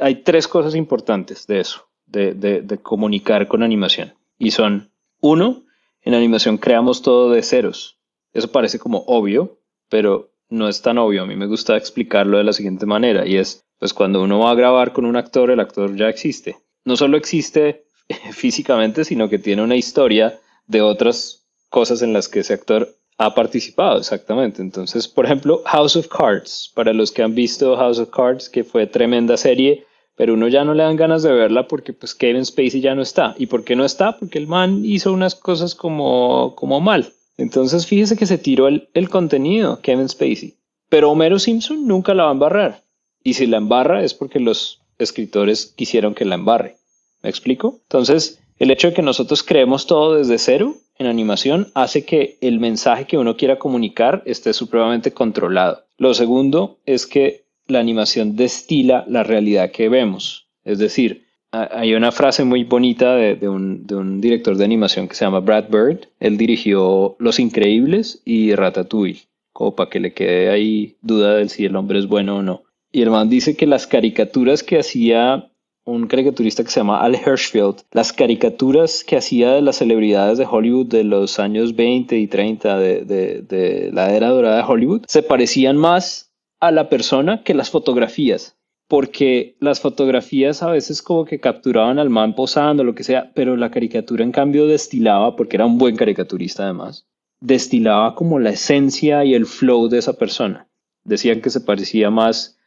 hay tres cosas importantes de eso, de, comunicar con animación. Y son, uno, en animación creamos todo de ceros. Eso parece como obvio, pero no es tan obvio. A mí me gusta explicarlo de la siguiente manera, y es, pues cuando uno va a grabar con un actor, el actor ya existe. No solo existe [laughs] físicamente, sino que tiene una historia de otras cosas en las que ese actor ha participado, exactamente. Entonces, por ejemplo, House of Cards, para los que han visto House of Cards, que fue tremenda serie, pero uno ya no le dan ganas de verla porque pues Kevin Spacey ya no está. ¿Y por qué no está? Porque el man hizo unas cosas como, como mal. Entonces fíjese que se tiró el, el contenido, Kevin Spacey. Pero Homero Simpson nunca la va a embarrar. Y si la embarra es porque los escritores quisieron que la embarre. ¿Me explico? Entonces, el hecho de que nosotros creemos todo desde cero en animación hace que el mensaje que uno quiera comunicar esté supremamente controlado. Lo segundo es que la animación destila la realidad que vemos. Es decir, hay una frase muy bonita de, un, de, un, director de animación que se llama Brad Bird. Él dirigió Los Increíbles y Ratatouille, como para que le quede ahí duda de si el hombre es bueno o no. Y el man dice que las caricaturas que hacía un caricaturista que se llama Al Hirschfeld, las caricaturas que hacía de las celebridades de Hollywood de los años 20 y 30 de, de la era dorada de Hollywood se parecían más a la persona que las fotografías porque las fotografías a veces como que capturaban al man posando, lo que sea, pero la caricatura en cambio destilaba, porque era un buen caricaturista además, destilaba como la esencia y el flow de esa persona. Decían que se parecía más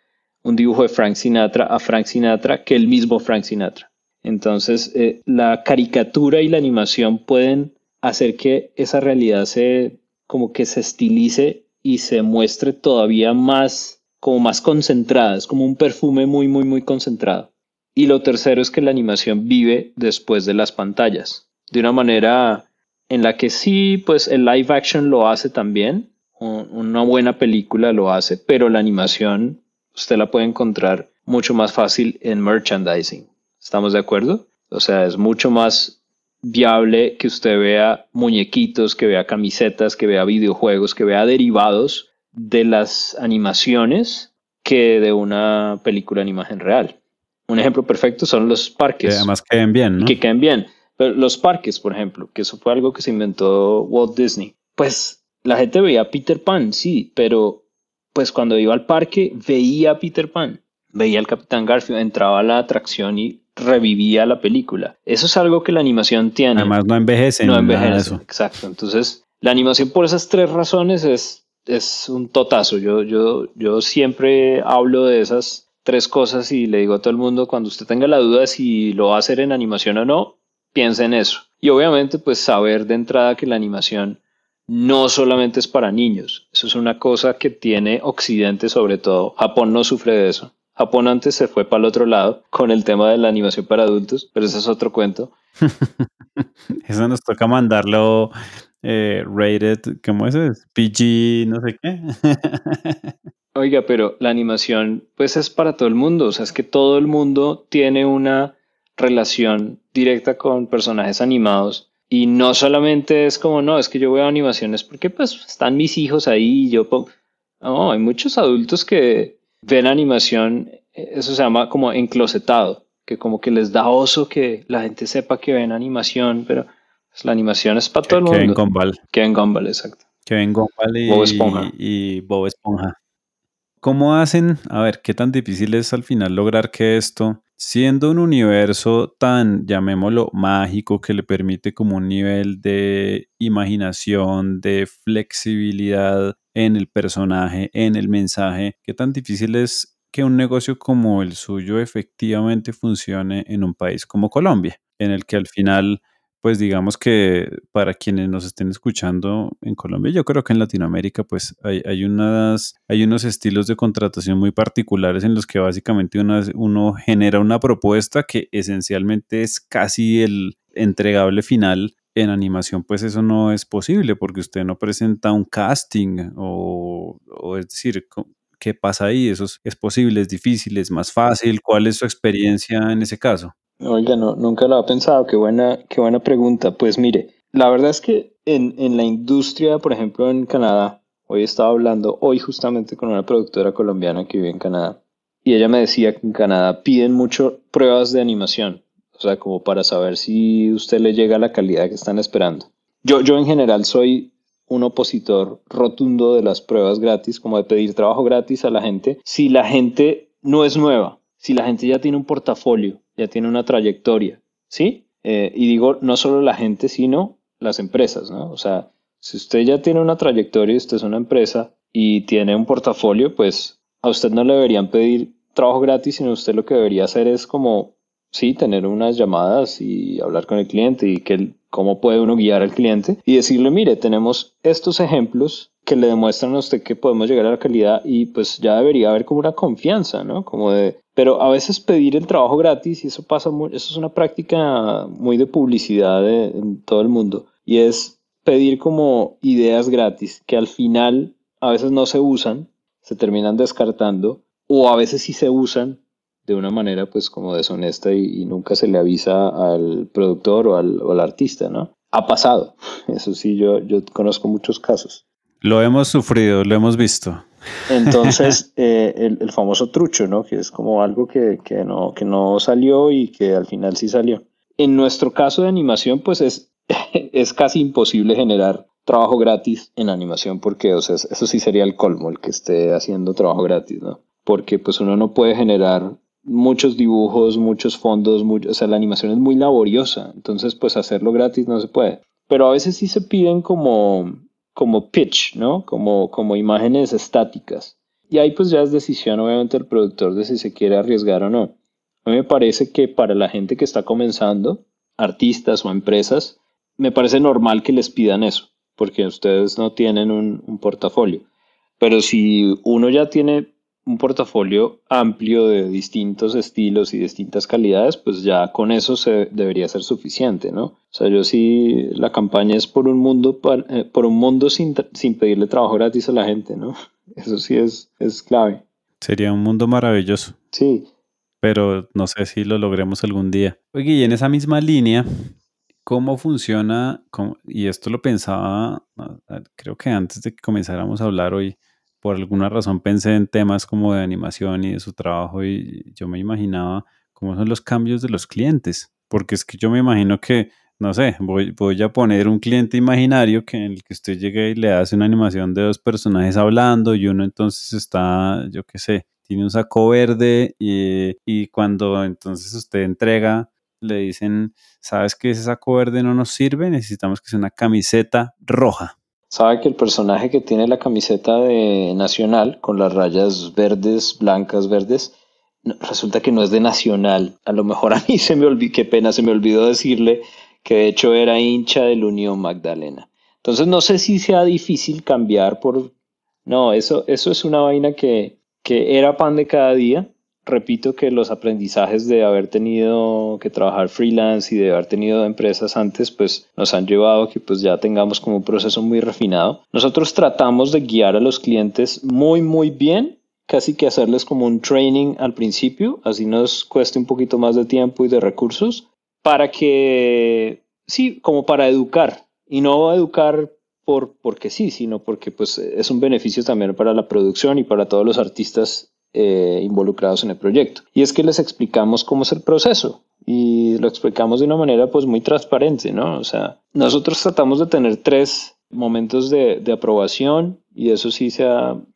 un dibujo de Frank Sinatra a Frank Sinatra que el mismo Frank Sinatra. Entonces, eh, la caricatura y la animación pueden hacer que esa realidad se como que se estilice y se muestre todavía más como más concentrada, es como un perfume muy, muy, muy concentrado. Y lo tercero es que la animación vive después de las pantallas, de una manera en la que sí, pues el live action lo hace también, una buena película lo hace, pero la animación usted la puede encontrar mucho más fácil en merchandising. ¿Estamos de acuerdo? O sea, es mucho más viable que usted vea muñequitos, que vea camisetas, que vea videojuegos, que vea derivados de las animaciones que de una película en imagen real. Un ejemplo perfecto son los parques. Que además queden bien, ¿no? Que queden bien. Pero los parques, por ejemplo, que eso fue algo que se inventó Walt Disney. Pues la gente veía Peter Pan, sí, pero pues cuando iba al parque veía a Peter Pan, veía al Capitán Garfield, entraba a la atracción y revivía la película. Eso es algo que la animación tiene. Además no envejece. No envejece, exacto. Entonces, la animación por esas tres razones es es un totazo. Yo, yo, yo siempre hablo de esas tres cosas y le digo a todo el mundo, cuando usted tenga la duda si lo va a hacer en animación o no, piensa en eso. Y obviamente, pues saber de entrada que la animación no solamente es para niños. Eso es una cosa que tiene Occidente sobre todo. Japón no sufre de eso. Japón antes se fue para el otro lado con el tema de la animación para adultos, pero ese es otro cuento. [laughs] eso nos toca mandarlo eh, rated, ¿cómo es? PG, no sé qué. [laughs] Oiga, pero la animación pues es para todo el mundo, o sea, es que todo el mundo tiene una relación directa con personajes animados y no solamente es como, no, es que yo veo animaciones porque pues están mis hijos ahí y yo... No, hay muchos adultos que ven animación, eso se llama como enclosetado, que como que les da oso que la gente sepa que ven animación, pero la animación es para todo el mundo. Kevin Gumball. Kevin Gumball, exacto. Kevin Gumball y Bob Esponja. Y Bob Esponja. ¿Cómo hacen? A ver, ¿qué tan difícil es al final lograr que esto, siendo un universo tan, llamémoslo, mágico, que le permite como un nivel de imaginación, de flexibilidad en el personaje, en el mensaje, qué tan difícil es que un negocio como el suyo efectivamente funcione en un país como Colombia, en el que al final pues digamos que para quienes nos estén escuchando en Colombia, yo creo que en Latinoamérica pues hay, hay, unas, hay unos estilos de contratación muy particulares en los que básicamente uno, genera una propuesta que esencialmente es casi el entregable final. En animación pues eso no es posible porque usted no presenta un casting o, o es decir, ¿qué pasa ahí? ¿Eso es, es posible? ¿Es difícil? ¿Es más fácil? ¿Cuál es su experiencia en ese caso? Oiga, no, nunca lo había pensado. Qué buena, qué buena pregunta. Pues mire, la verdad es que en, en la industria, por ejemplo, en Canadá, hoy estaba hablando, hoy justamente con una productora colombiana que vive en Canadá, y ella me decía que en Canadá piden mucho pruebas de animación, o sea, como para saber si usted le llega a la calidad que están esperando. Yo, yo en general soy un opositor rotundo de las pruebas gratis, como de pedir trabajo gratis a la gente, si la gente no es nueva, si la gente ya tiene un portafolio, ya tiene una trayectoria, ¿sí? Eh, y digo, no solo la gente, sino las empresas, ¿no? O sea, si usted ya tiene una trayectoria y usted es una empresa y tiene un portafolio, pues a usted no le deberían pedir trabajo gratis, sino usted lo que debería hacer es como, sí, tener unas llamadas y hablar con el cliente y que cómo puede uno guiar al cliente y decirle, mire, tenemos estos ejemplos que le demuestran a usted que podemos llegar a la calidad y pues ya debería haber como una confianza, ¿no? Como de, pero a veces pedir el trabajo gratis y eso pasa, muy, eso es una práctica muy de publicidad en todo el mundo y es pedir como ideas gratis que al final a veces no se usan, se terminan descartando o a veces sí se usan de una manera pues como deshonesta y, nunca se le avisa al productor o al, o al, artista, ¿no? Ha pasado, [laughs] eso sí, yo, yo conozco muchos casos. Lo hemos sufrido, lo hemos visto. Entonces, [laughs] eh, el, famoso trucho, ¿no? Que es como algo que, que, no, que no salió y que al final sí salió. En nuestro caso de animación, pues es, [laughs] es casi imposible generar trabajo gratis en animación porque, o sea, eso sí sería el colmo, el que esté haciendo trabajo gratis, ¿no? Porque pues uno no puede generar muchos dibujos, muchos fondos, o sea, la animación es muy laboriosa, entonces pues hacerlo gratis no se puede. Pero a veces sí se piden como como pitch, ¿no? Como, como imágenes estáticas. Y ahí pues ya es decisión obviamente del productor de si se quiere arriesgar o no. A mí me parece que para la gente que está comenzando, artistas o empresas, me parece normal que les pidan eso, porque ustedes no tienen un, un portafolio. Pero si uno ya tiene un portafolio amplio de distintos estilos y distintas calidades, pues ya con eso se debería ser suficiente, ¿no? O sea, yo sí, la campaña es por un mundo, eh, por un mundo sin, sin pedirle trabajo gratis a la gente, ¿no? [laughs] Eso sí es, es clave. Sería un mundo maravilloso. Sí. Pero no sé si lo logremos algún día. Oye, y en esa misma línea, ¿cómo funciona? y esto lo pensaba, creo que antes de que comenzáramos a hablar hoy, por alguna razón pensé en temas como de animación y de su trabajo y yo me imaginaba cómo son los cambios de los clientes, porque es que yo me imagino que, no sé, voy, voy a poner un cliente imaginario que en el que usted llegue y le hace una animación de dos personajes hablando y uno entonces está, yo qué sé, tiene un saco verde y, y cuando entonces usted entrega le dicen, ¿sabes que ese saco verde no nos sirve? Necesitamos que sea una camiseta roja sabe que el personaje que tiene la camiseta de Nacional con las rayas verdes, blancas, verdes, resulta que no es de Nacional. A lo mejor a mí se me olvidó, qué pena, se me olvidó decirle que de hecho era hincha del Unión Magdalena. Entonces no sé si sea difícil cambiar por... No, eso, eso es una vaina que, que era pan de cada día repito que los aprendizajes de haber tenido que trabajar freelance y de haber tenido empresas antes, pues nos han llevado a que pues ya tengamos como un proceso muy refinado. Nosotros tratamos de guiar a los clientes muy, muy bien, casi que hacerles como un training al principio, así nos cueste un poquito más de tiempo y de recursos, para que, sí, como para educar, y no educar por, porque sí, sino porque pues es un beneficio también para la producción y para todos los artistas eh, involucrados en el proyecto. Y es que les explicamos cómo es el proceso y lo explicamos de una manera pues muy transparente, ¿no? O sea, nosotros tratamos de tener tres momentos de, de aprobación y eso sí se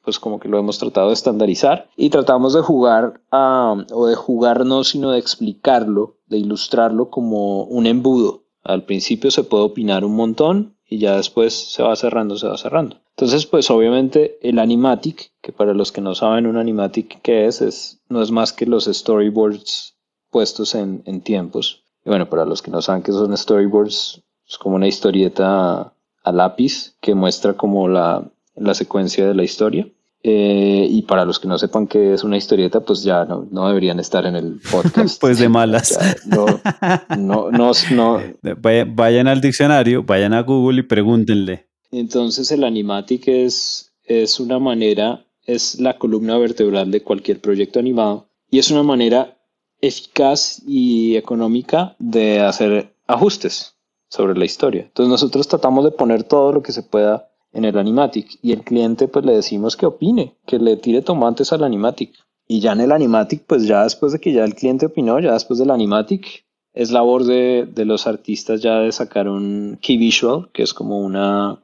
pues como que lo hemos tratado de estandarizar y tratamos de jugar o de jugar no, sino de explicarlo, de ilustrarlo como un embudo. Al principio se puede opinar un montón y ya después se va cerrando, se va cerrando. Entonces, pues obviamente el animatic, que para los que no saben un animatic qué es, es no es más que los storyboards puestos en, en tiempos. Y bueno, para los que no saben qué son storyboards, es como una historieta a lápiz que muestra como la, la secuencia de la historia. Eh, y para los que no sepan qué es una historieta, pues ya no, no deberían estar en el podcast. [laughs] pues de malas. no, no, no, no. [laughs] Vayan al diccionario, vayan a Google y pregúntenle. Entonces el animatic es, es una manera, es la columna vertebral de cualquier proyecto animado y es una manera eficaz y económica de hacer ajustes sobre la historia. Entonces nosotros tratamos de poner todo lo que se pueda en el animatic y el cliente pues le decimos que opine, que le tire tomates al animatic. Y ya en el animatic, pues ya después de que ya el cliente opinó, ya después del animatic, es labor de, de, los artistas ya de sacar un key visual, que es como una,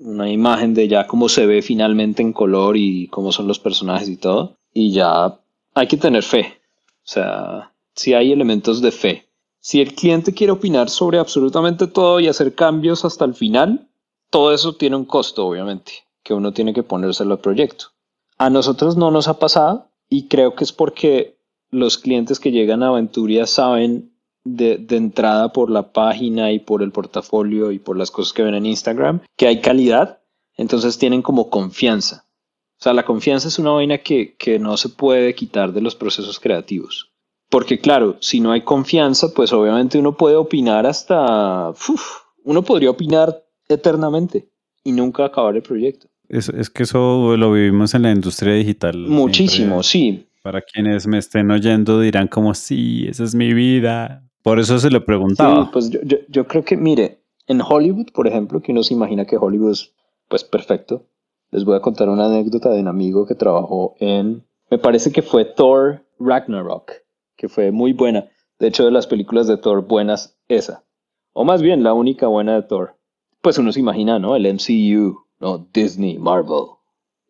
una imagen de ya cómo se ve finalmente en color y cómo son los personajes y todo. Y ya hay que tener fe. O sea, si hay elementos de fe. Si el cliente quiere opinar sobre absolutamente todo y hacer cambios hasta el final, todo eso tiene un costo, obviamente, que uno tiene que ponérselo al proyecto. A nosotros no nos ha pasado y creo que es porque los clientes que llegan a Aventuria saben de, de, entrada por la página y por el portafolio y por las cosas que ven en Instagram que hay calidad, entonces tienen como confianza. O sea, la confianza es una vaina que, que no se puede quitar de los procesos creativos. Porque claro, si no hay confianza, pues obviamente uno puede opinar hasta... Uf, uno podría opinar eternamente y nunca acabar el proyecto. Es, es, que eso lo vivimos en la industria digital. Muchísimo, Siempre. sí. Para quienes me estén oyendo dirán como, sí, esa es mi vida. Por eso se lo preguntaba. Sí, pues yo, yo, yo, creo que, mire, en Hollywood, por ejemplo, que uno se imagina que Hollywood es pues perfecto. Les voy a contar una anécdota de un amigo que trabajó en, me parece que fue Thor Ragnarok, que fue muy buena. De hecho, de las películas de Thor buenas, esa. O más bien, la única buena de Thor. Pues uno se imagina, ¿no? El MCU, ¿no? Disney, Marvel.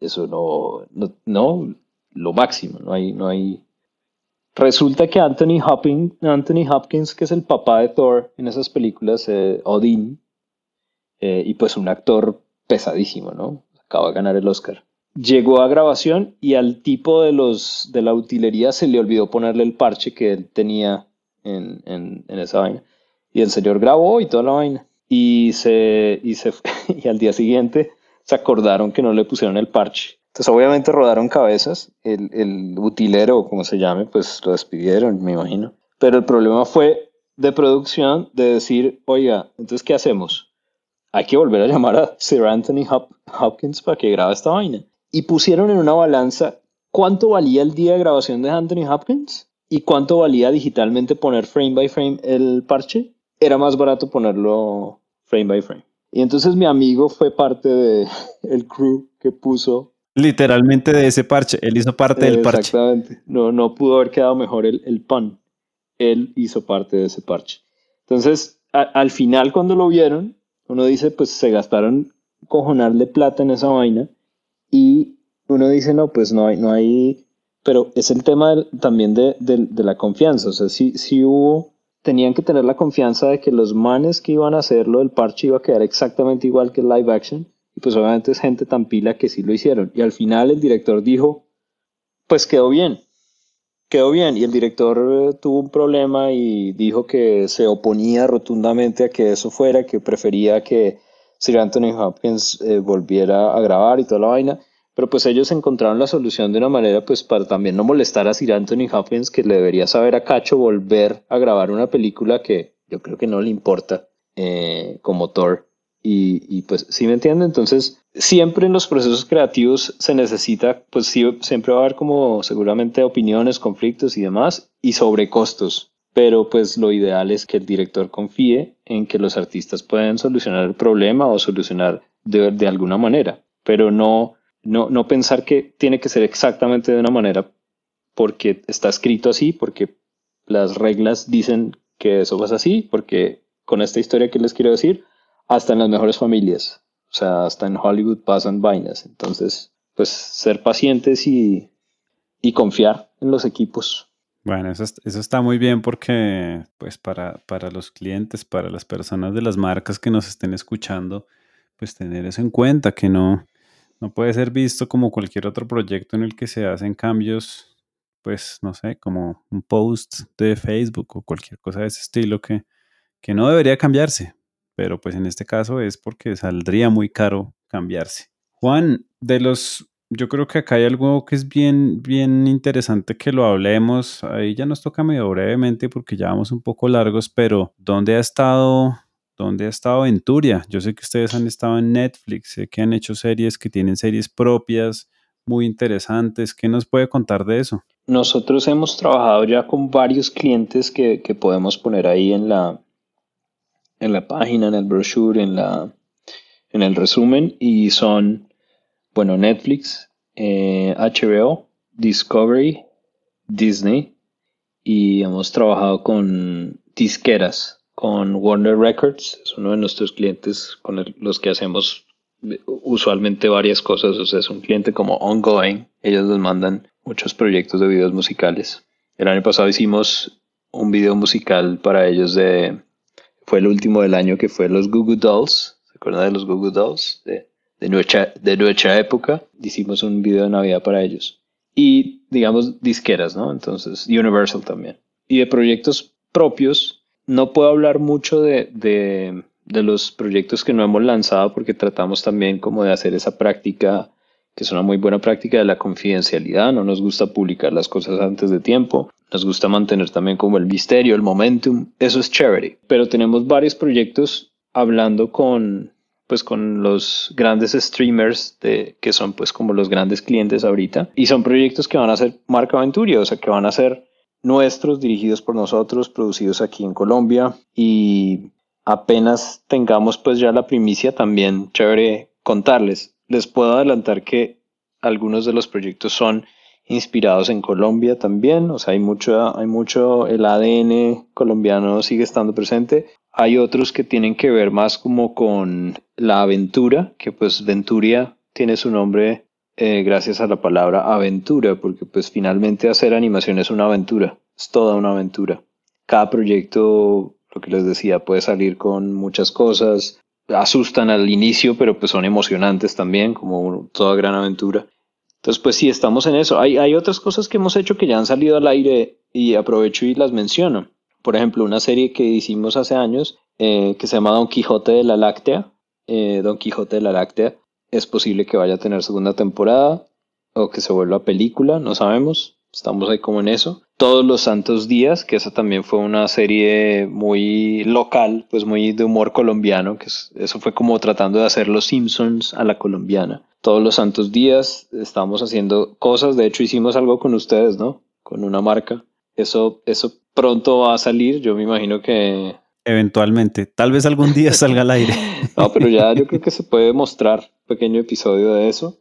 Eso no, no, no lo máximo, no hay, no hay. Resulta que Anthony Hopkins, que es el papá de Thor en esas películas, eh, Odin, eh, y pues un actor pesadísimo, ¿no? Acaba de ganar el Oscar. Llegó a grabación y al tipo de los de la utilería se le olvidó ponerle el parche que él tenía en, en, en esa vaina. Y el señor grabó y toda la vaina. Y se, y se [laughs] y al día siguiente se acordaron que no le pusieron el parche. Entonces obviamente rodaron cabezas, el, el utilero, como se llame, pues lo despidieron, me imagino. Pero el problema fue de producción de decir, oiga, entonces ¿qué hacemos? hay que volver a llamar a Sir Anthony Hopkins para que grabe esta vaina. Y pusieron en una balanza cuánto valía el día de grabación de Anthony Hopkins y cuánto valía digitalmente poner frame by frame el parche. Era más barato ponerlo frame by frame. Y entonces mi amigo fue parte del [laughs] el crew que puso. Literalmente de ese parche. Él hizo parte del parche. Exactamente. No, no pudo haber quedado mejor el, el pan. Él hizo parte de ese parche. Entonces, al final, cuando lo vieron, uno dice, pues se gastaron cojonarle plata en esa vaina y uno dice, no, pues no hay, no hay, pero es el tema también de, de, la confianza, o sea, si, si hubo, tenían que tener la confianza de que los manes que iban a hacerlo, el parche iba a quedar exactamente igual que el live action, y pues obviamente es gente tan pila que sí lo hicieron, y al final el director dijo, pues quedó bien, quedó bien y el director eh, tuvo un problema y dijo que se oponía rotundamente a que eso fuera, que prefería que Sir Anthony Hopkins eh, volviera a grabar y toda la vaina. Pero pues ellos encontraron la solución de una manera pues para también no molestar a Sir Anthony Hopkins que le debería saber a Cacho volver a grabar una película que yo creo que no le importa eh, como Thor. Y, pues, ¿sí me entienden? Entonces, siempre en los procesos creativos se necesita, pues sí, siempre va a haber como seguramente opiniones, conflictos y demás, y sobrecostos. Pero pues lo ideal es que el director confíe en que los artistas pueden solucionar el problema o solucionar de, de alguna manera, pero no, no, no pensar que tiene que ser exactamente de una manera porque está escrito así, porque las reglas dicen que eso pasa así, porque con esta historia que les quiero decir, hasta en las mejores familias. O sea, hasta en Hollywood pasan vainas. Entonces, pues ser pacientes y, y confiar en los equipos. Bueno, eso, eso, está muy bien porque, pues, para, para los clientes, para las personas de las marcas que nos estén escuchando, pues tener eso en cuenta, que no, no puede ser visto como cualquier otro proyecto en el que se hacen cambios, pues, no sé, como un post de Facebook o cualquier cosa de ese estilo que, que no debería cambiarse, pero pues en este caso es porque saldría muy caro cambiarse. Juan, de los, yo creo que acá hay algo que es bien, bien interesante que lo hablemos. Ahí ya nos toca medio brevemente porque ya vamos un poco largos, pero ¿dónde ha estado, dónde ha estado Venturia? Yo sé que ustedes han estado en Netflix, sé que han hecho series que tienen series propias muy interesantes. ¿Qué nos puede contar de eso? Nosotros hemos trabajado ya con varios clientes que, que podemos poner ahí en la, en la página, en el brochure, en, la, en el resumen y son, bueno, Netflix, HBO, eh, Discovery, Disney y hemos trabajado con disqueras, con Warner Records, es uno de nuestros clientes con los que hacemos usualmente varias cosas, o sea, es un cliente como ongoing, ellos nos mandan muchos proyectos de videos musicales. El año pasado hicimos un video musical para ellos de, fue el último del año que fue los Google Dolls, ¿se acuerdan de los Google Dolls? De, de, nuestra, de nuestra época, hicimos un video de Navidad para ellos. Y digamos disqueras, ¿no? Entonces, Universal también. Y de proyectos propios, no puedo hablar mucho de, de, de los proyectos que no hemos lanzado porque tratamos también como de hacer esa práctica que es una muy buena práctica de la confidencialidad, no nos gusta publicar las cosas antes de tiempo, nos gusta mantener también como el misterio, el momentum, eso es charity. Pero tenemos varios proyectos hablando con pues con los grandes streamers de, que son pues como los grandes clientes ahorita y son proyectos que van a ser marca o sea que van a ser nuestros, dirigidos por nosotros, producidos aquí en Colombia y apenas tengamos pues ya la primicia también chévere contarles. Les puedo adelantar que algunos de los proyectos son inspirados en Colombia también, o sea, hay mucho, hay mucho, el ADN colombiano sigue estando presente. Hay otros que tienen que ver más como con la aventura, que pues Venturia tiene su nombre eh, gracias a la palabra aventura, porque pues finalmente hacer animación es una aventura, es toda una aventura. Cada proyecto, lo que les decía, puede salir con muchas cosas, asustan al inicio, pero pues son emocionantes también, como toda gran aventura. Entonces, pues sí, estamos en eso. Hay, otras cosas que hemos hecho que ya han salido al aire y aprovecho y las menciono. Por ejemplo, una serie que hicimos hace años eh, que se llama Don Quijote de la Láctea. Eh, Don Quijote de la Láctea es posible que vaya a tener segunda temporada o que se vuelva película, no sabemos. Estamos ahí como en eso. Todos los Santos Días, que esa también fue una serie muy local, pues muy de humor colombiano, que eso fue como tratando de hacer los Simpsons a la colombiana todos los santos días estamos haciendo cosas. De hecho, hicimos algo con ustedes, ¿no? Con una marca. Eso, eso pronto va a salir. Yo me imagino que. Eventualmente. Tal vez algún día [laughs] salga al aire. no, pero ya yo creo que se puede mostrar un pequeño episodio de eso.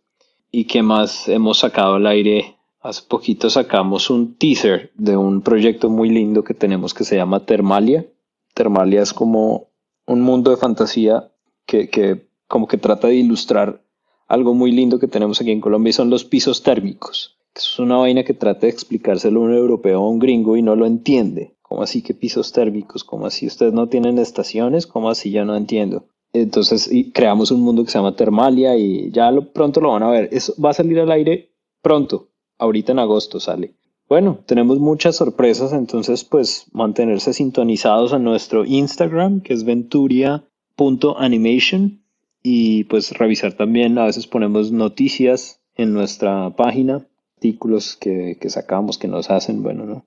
¿Y qué más hemos sacado al aire? Hace poquito sacamos un teaser de un proyecto muy lindo que tenemos que se llama Termalia. Termalia es como un mundo de fantasía que, que como que trata de ilustrar algo muy lindo que tenemos aquí en Colombia y son los pisos térmicos. Es una vaina que trata de explicárselo a un europeo o a un gringo y no lo entiende. ¿Cómo así que pisos térmicos? ¿Cómo así ustedes no tienen estaciones? ¿Cómo así? Ya no entiendo. Entonces creamos un mundo que se llama Termalia y ya pronto lo van a ver. Eso va a salir al aire pronto. Ahorita en agosto sale. Bueno, tenemos muchas sorpresas, entonces pues mantenerse sintonizados a nuestro Instagram, que es venturia.animation y pues revisar también, a veces ponemos noticias en nuestra página, artículos que, que sacamos, que nos hacen, bueno, ¿no?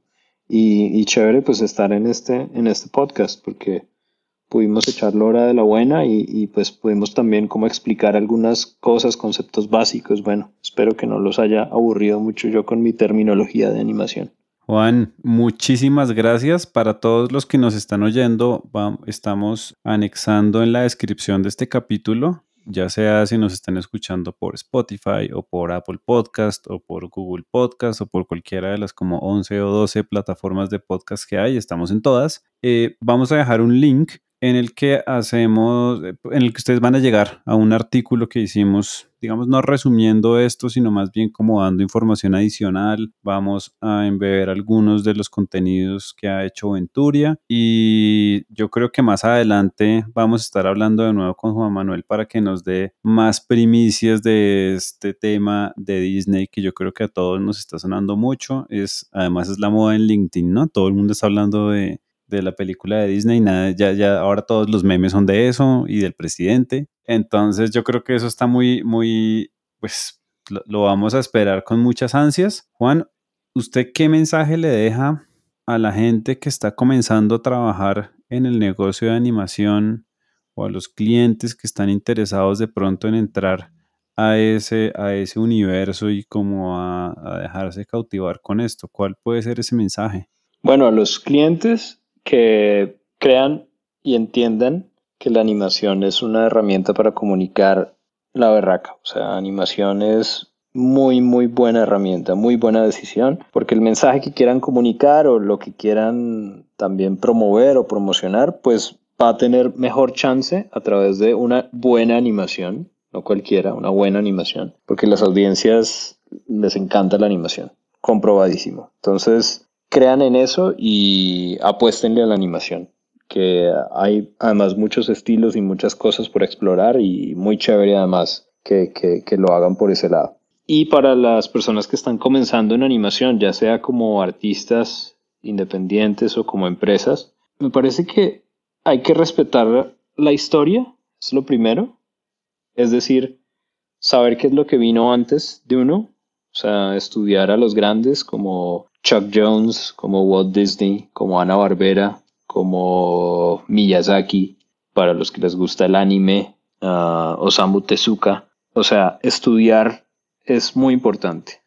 Y, y, chévere pues estar en este, en este podcast porque pudimos echar la hora de la buena y, y, pues pudimos también como explicar algunas cosas, conceptos básicos. Bueno, espero que no los haya aburrido mucho yo con mi terminología de animación. Juan, muchísimas gracias para todos los que nos están oyendo. estamos anexando en la descripción de este capítulo, ya sea si nos están escuchando por Spotify o por Apple Podcast o por Google Podcast o por cualquiera de las como 11 o 12 plataformas de podcast que hay, estamos en todas. Eh, vamos a dejar un link en el que hacemos, en el que ustedes van a llegar a un artículo que hicimos, digamos, no resumiendo esto, sino más bien como dando información adicional. Vamos a embeber algunos de los contenidos que ha hecho Venturia y yo creo que más adelante vamos a estar hablando de nuevo con Juan Manuel para que nos dé más primicias de este tema de Disney que yo creo que a todos nos está sonando mucho. Es, además es la moda en LinkedIn, ¿no? Todo el mundo está hablando de de la película de Disney, nada, ya, ya ahora todos los memes son de eso y del presidente. Entonces yo creo que eso está muy, muy, pues lo, vamos a esperar con muchas ansias. Juan, ¿usted qué mensaje le deja a la gente que está comenzando a trabajar en el negocio de animación o a los clientes que están interesados de pronto en entrar a ese, a ese universo y como a, a dejarse cautivar con esto? ¿Cuál puede ser ese mensaje? Bueno, a los clientes que crean y entiendan que la animación es una herramienta para comunicar la berraca. O sea, animación es muy, muy buena herramienta, muy buena decisión, porque el mensaje que quieran comunicar o lo que quieran también promover o promocionar, pues va a tener mejor chance a través de una buena animación, no cualquiera, una buena animación, porque las audiencias les encanta la animación, comprobadísimo. Entonces, crean en eso y apuéstenle a la animación. Que hay además muchos estilos y muchas cosas por explorar y muy chévere además que, que lo hagan por ese lado. Y para las personas que están comenzando en animación, ya sea como artistas independientes o como empresas, me parece que hay que respetar la historia, es lo primero. Es decir, saber qué es lo que vino antes de uno, o sea, estudiar a los grandes como Chuck Jones, como Walt Disney, como Ana Barbera, como Miyazaki, para los que les gusta el anime, uh, Osamu Tezuka. O sea, estudiar es muy importante.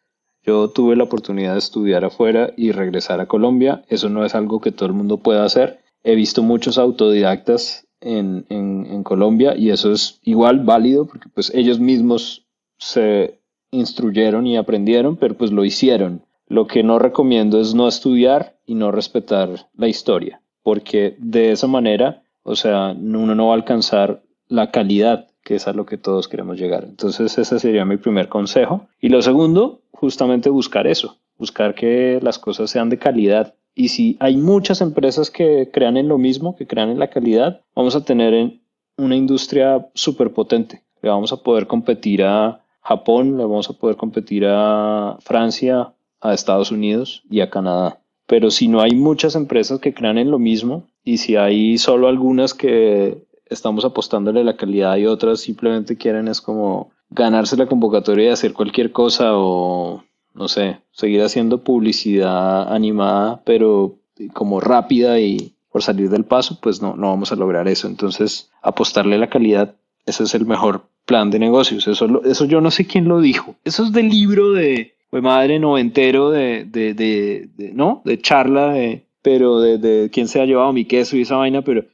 Yo tuve la oportunidad de estudiar afuera y regresar a Colombia. Eso no es algo que todo el mundo pueda hacer. He visto muchos autodidactas en, en, Colombia y eso es igual válido porque pues ellos mismos se instruyeron y aprendieron, pero pues lo hicieron. Lo que no recomiendo es no estudiar y no respetar la historia, porque de esa manera, o sea, uno no va a alcanzar la calidad que es a lo que todos queremos llegar. Entonces ese sería mi primer consejo. Y lo segundo, justamente buscar eso, buscar que las cosas sean de calidad. Y si hay muchas empresas que crean en lo mismo, que crean en la calidad, vamos a tener una industria súper potente. Le vamos a poder competir a Japón, le vamos a poder competir a Francia, a Estados Unidos y a Canadá. Pero si no hay muchas empresas que crean en lo mismo y si hay solo algunas que estamos apostándole la calidad y otras simplemente quieren es como ganarse la convocatoria y hacer cualquier cosa o no sé, seguir haciendo publicidad animada pero como rápida y por salir del paso, pues no, no vamos a lograr eso. Entonces, apostarle a la calidad, ese es el mejor plan de negocios. Eso, eso yo no sé quién lo dijo. Eso es del libro de, fue madre noventero de, de, de, de, ¿no? De charla, de, pero de, de quién se ha llevado mi queso y esa vaina, pero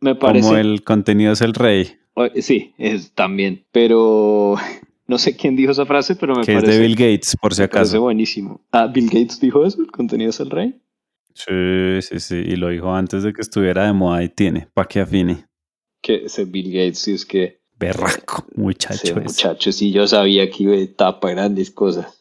me, parece. Como el contenido es el rey. Sí, es también. Pero [laughs] no sé quién dijo esa frase, pero me parece. Que es de Bill Gates, por si acaso. parece buenísimo. Ah, Bill Gates dijo eso, el contenido es el rey. Sí, sí, sí. Y lo dijo antes de que estuviera de moda y tiene, para que afine. Que ese Bill Gates, sí, es que. Berraco, muchacho. muchacho, sí, yo sabía que iba a tapa grandes cosas.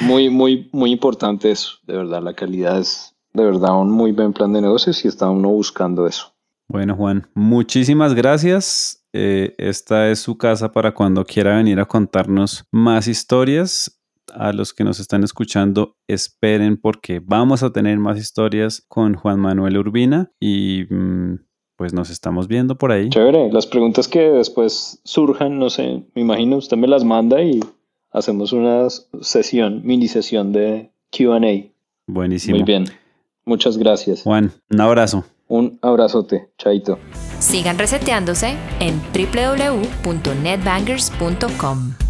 Muy, muy, muy importante eso, de verdad. La calidad es de verdad un muy buen plan de negocios y está uno buscando eso. Bueno, Juan, muchísimas gracias. Eh, esta es su casa para cuando quiera venir a contarnos más historias. A los que nos están escuchando, esperen porque vamos a tener más historias con Juan Manuel Urbina y mm, pues nos estamos viendo por ahí. Chévere, las preguntas que después surjan, no sé, me imagino usted me las manda y hacemos una sesión, mini sesión de QA. Buenísimo. Muy bien. Muchas gracias. Juan, un abrazo. Un abrazote, chaito. Sigan reseteándose en www.netbangers.com.